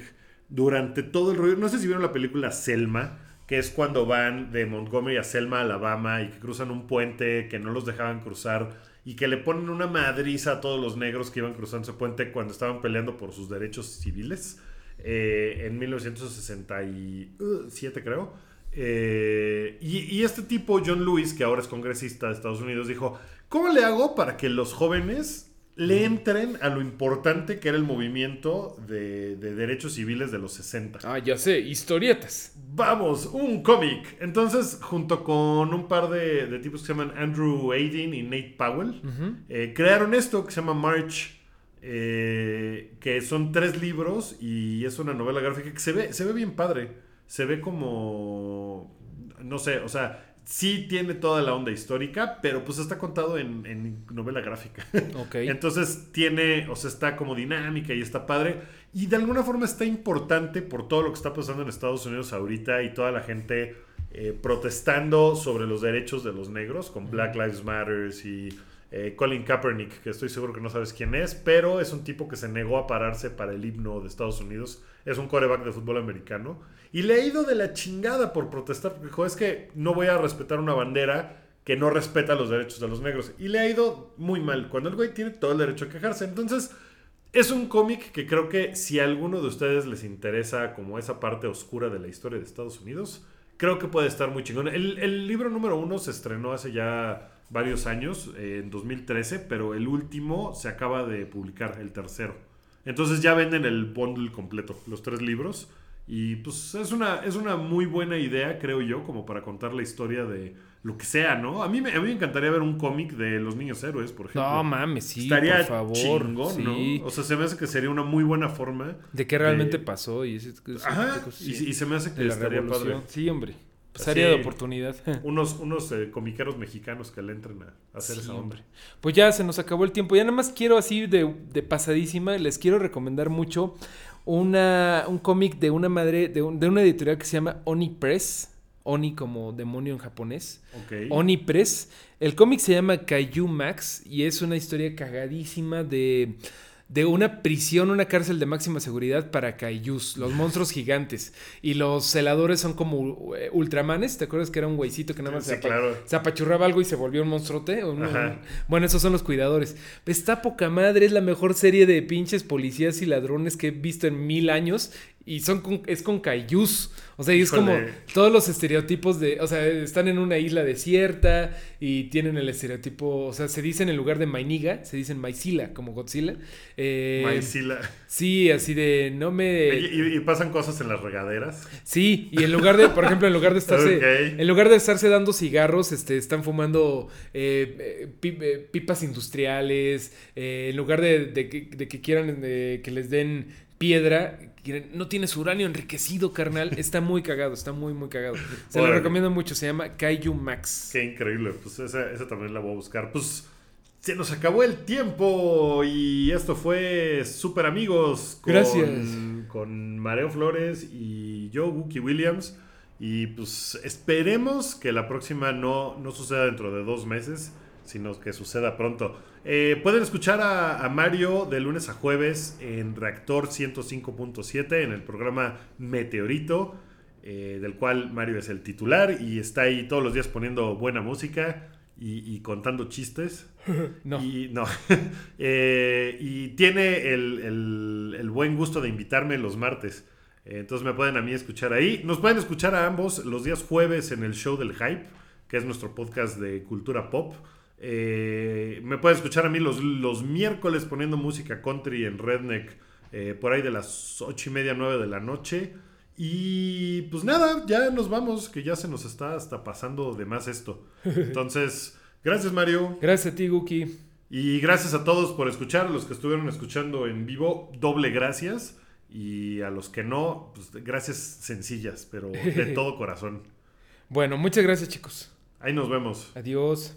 durante todo el rollo. No sé si vieron la película Selma, que es cuando van de Montgomery a Selma, Alabama, y que cruzan un puente que no los dejaban cruzar y que le ponen una madriza a todos los negros que iban cruzando ese puente cuando estaban peleando por sus derechos civiles eh, en 1967, creo. Eh, y, y este tipo, John Lewis, que ahora es congresista de Estados Unidos, dijo, ¿cómo le hago para que los jóvenes le entren a lo importante que era el movimiento de, de derechos civiles de los 60? Ah, ya sé, historietas. Vamos, un cómic. Entonces, junto con un par de, de tipos que se llaman Andrew Aydin y Nate Powell, eh, crearon esto que se llama March, eh, que son tres libros y es una novela gráfica que se ve, se ve bien padre. Se ve como, no sé, o sea, sí tiene toda la onda histórica, pero pues está contado en, en novela gráfica. Ok. Entonces tiene, o sea, está como dinámica y está padre. Y de alguna forma está importante por todo lo que está pasando en Estados Unidos ahorita y toda la gente eh, protestando sobre los derechos de los negros con Black Lives Matter y eh, Colin Kaepernick, que estoy seguro que no sabes quién es, pero es un tipo que se negó a pararse para el himno de Estados Unidos. Es un coreback de fútbol americano. Y le ha ido de la chingada por protestar, porque dijo, es que no voy a respetar una bandera que no respeta los derechos de los negros. Y le ha ido muy mal, cuando el güey tiene todo el derecho a quejarse. Entonces, es un cómic que creo que si a alguno de ustedes les interesa como esa parte oscura de la historia de Estados Unidos, creo que puede estar muy chingón. El, el libro número uno se estrenó hace ya varios años, eh, en 2013, pero el último se acaba de publicar, el tercero. Entonces ya venden el bundle completo, los tres libros. Y pues es una, es una muy buena idea, creo yo, como para contar la historia de lo que sea, ¿no? A mí me, a mí me encantaría ver un cómic de los niños héroes, por ejemplo. No mames, sí, Estaría por favor. chingón, sí. ¿no? O sea, se me hace que sería una muy buena forma. De qué realmente de- pasó y ese, ese Ajá, y, y se me hace que estaría revolución. padre. Sí, hombre. Pues área de oportunidad. Unos, unos eh, comiqueros mexicanos que le entren a, hacer Sí, esa onda. hombre. Pues ya se nos acabó el tiempo. Ya nada más quiero así de, de pasadísima, les quiero recomendar mucho una, un cómic de una madre, de, un- de una editorial que se llama Oni Press. Oni como demonio en japonés. Ok. Oni Press. El cómic se llama Kaiju Max y es una historia cagadísima de, de una prisión, una cárcel de máxima seguridad para kaijus, los monstruos gigantes. Y los celadores son como eh, ultramanes. ¿Te acuerdas que era un güeycito que nada más Sí, se, apa- claro. se apachurraba algo y se volvió un monstruote? Un-. Bueno, esos son los cuidadores. Está poca madre, es la mejor serie de pinches policías y ladrones que he visto en mil años. Y son con- es con kaijus. O sea, y es como todos los estereotipos de. O sea, están en una isla desierta y tienen el estereotipo. O sea, se dicen en lugar de Mainiga, se dicen Maisila, como Godzilla. Eh. Sí, así de. No me. Y, y- y pasan cosas en las regaderas. Sí, y en lugar de, por ejemplo, en lugar de estarse, Ok. en lugar de estarse dando cigarros, este, están fumando eh, eh, eh, pipas industriales, eh, en lugar de, de que, de que quieran que les den piedra, no tienes uranio enriquecido, carnal, está muy cagado, está muy, muy cagado. Se lo Órale. recomiendo mucho, se llama Kaiju Max. Qué increíble. Pues esa, esa también la voy a buscar. Pues se nos acabó el tiempo y esto fue Super Amigos con, Gracias. con Mareo Flores y yo, Wookie Williams. Y pues esperemos que la próxima no, no suceda dentro de dos meses, sino que suceda pronto. Eh, pueden escuchar a, a Mario de lunes a jueves en Reactor 105.7 en el programa Meteorito, eh, del cual Mario es el titular y está ahí todos los días poniendo buena música y, y contando chistes. No. Y, no. Eh, y tiene el, el- el buen gusto de invitarme los martes. Entonces me pueden a mí escuchar ahí. Nos pueden escuchar a ambos los días jueves en el show del hype, que es nuestro podcast de cultura pop. Eh, me pueden escuchar a mí los, los miércoles poniendo música country en Redneck eh, por ahí de las ocho y media, 9 de la noche. Y pues nada, ya nos vamos, que ya se nos está hasta pasando de más esto. Entonces, gracias Mario. Gracias a ti, Guki. Y gracias a todos por escuchar, los que estuvieron escuchando en vivo, doble gracias. Y a los que no, pues gracias sencillas, pero de todo corazón. Bueno, muchas gracias, chicos. Ahí nos vemos. Adiós.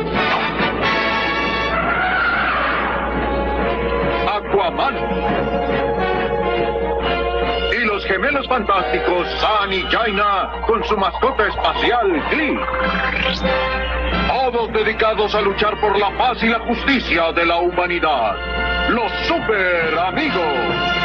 Aquaman. Y los gemelos fantásticos San y Jaina con su mascota espacial Glee. Todos dedicados a luchar por la paz y la justicia de la humanidad. Los super amigos.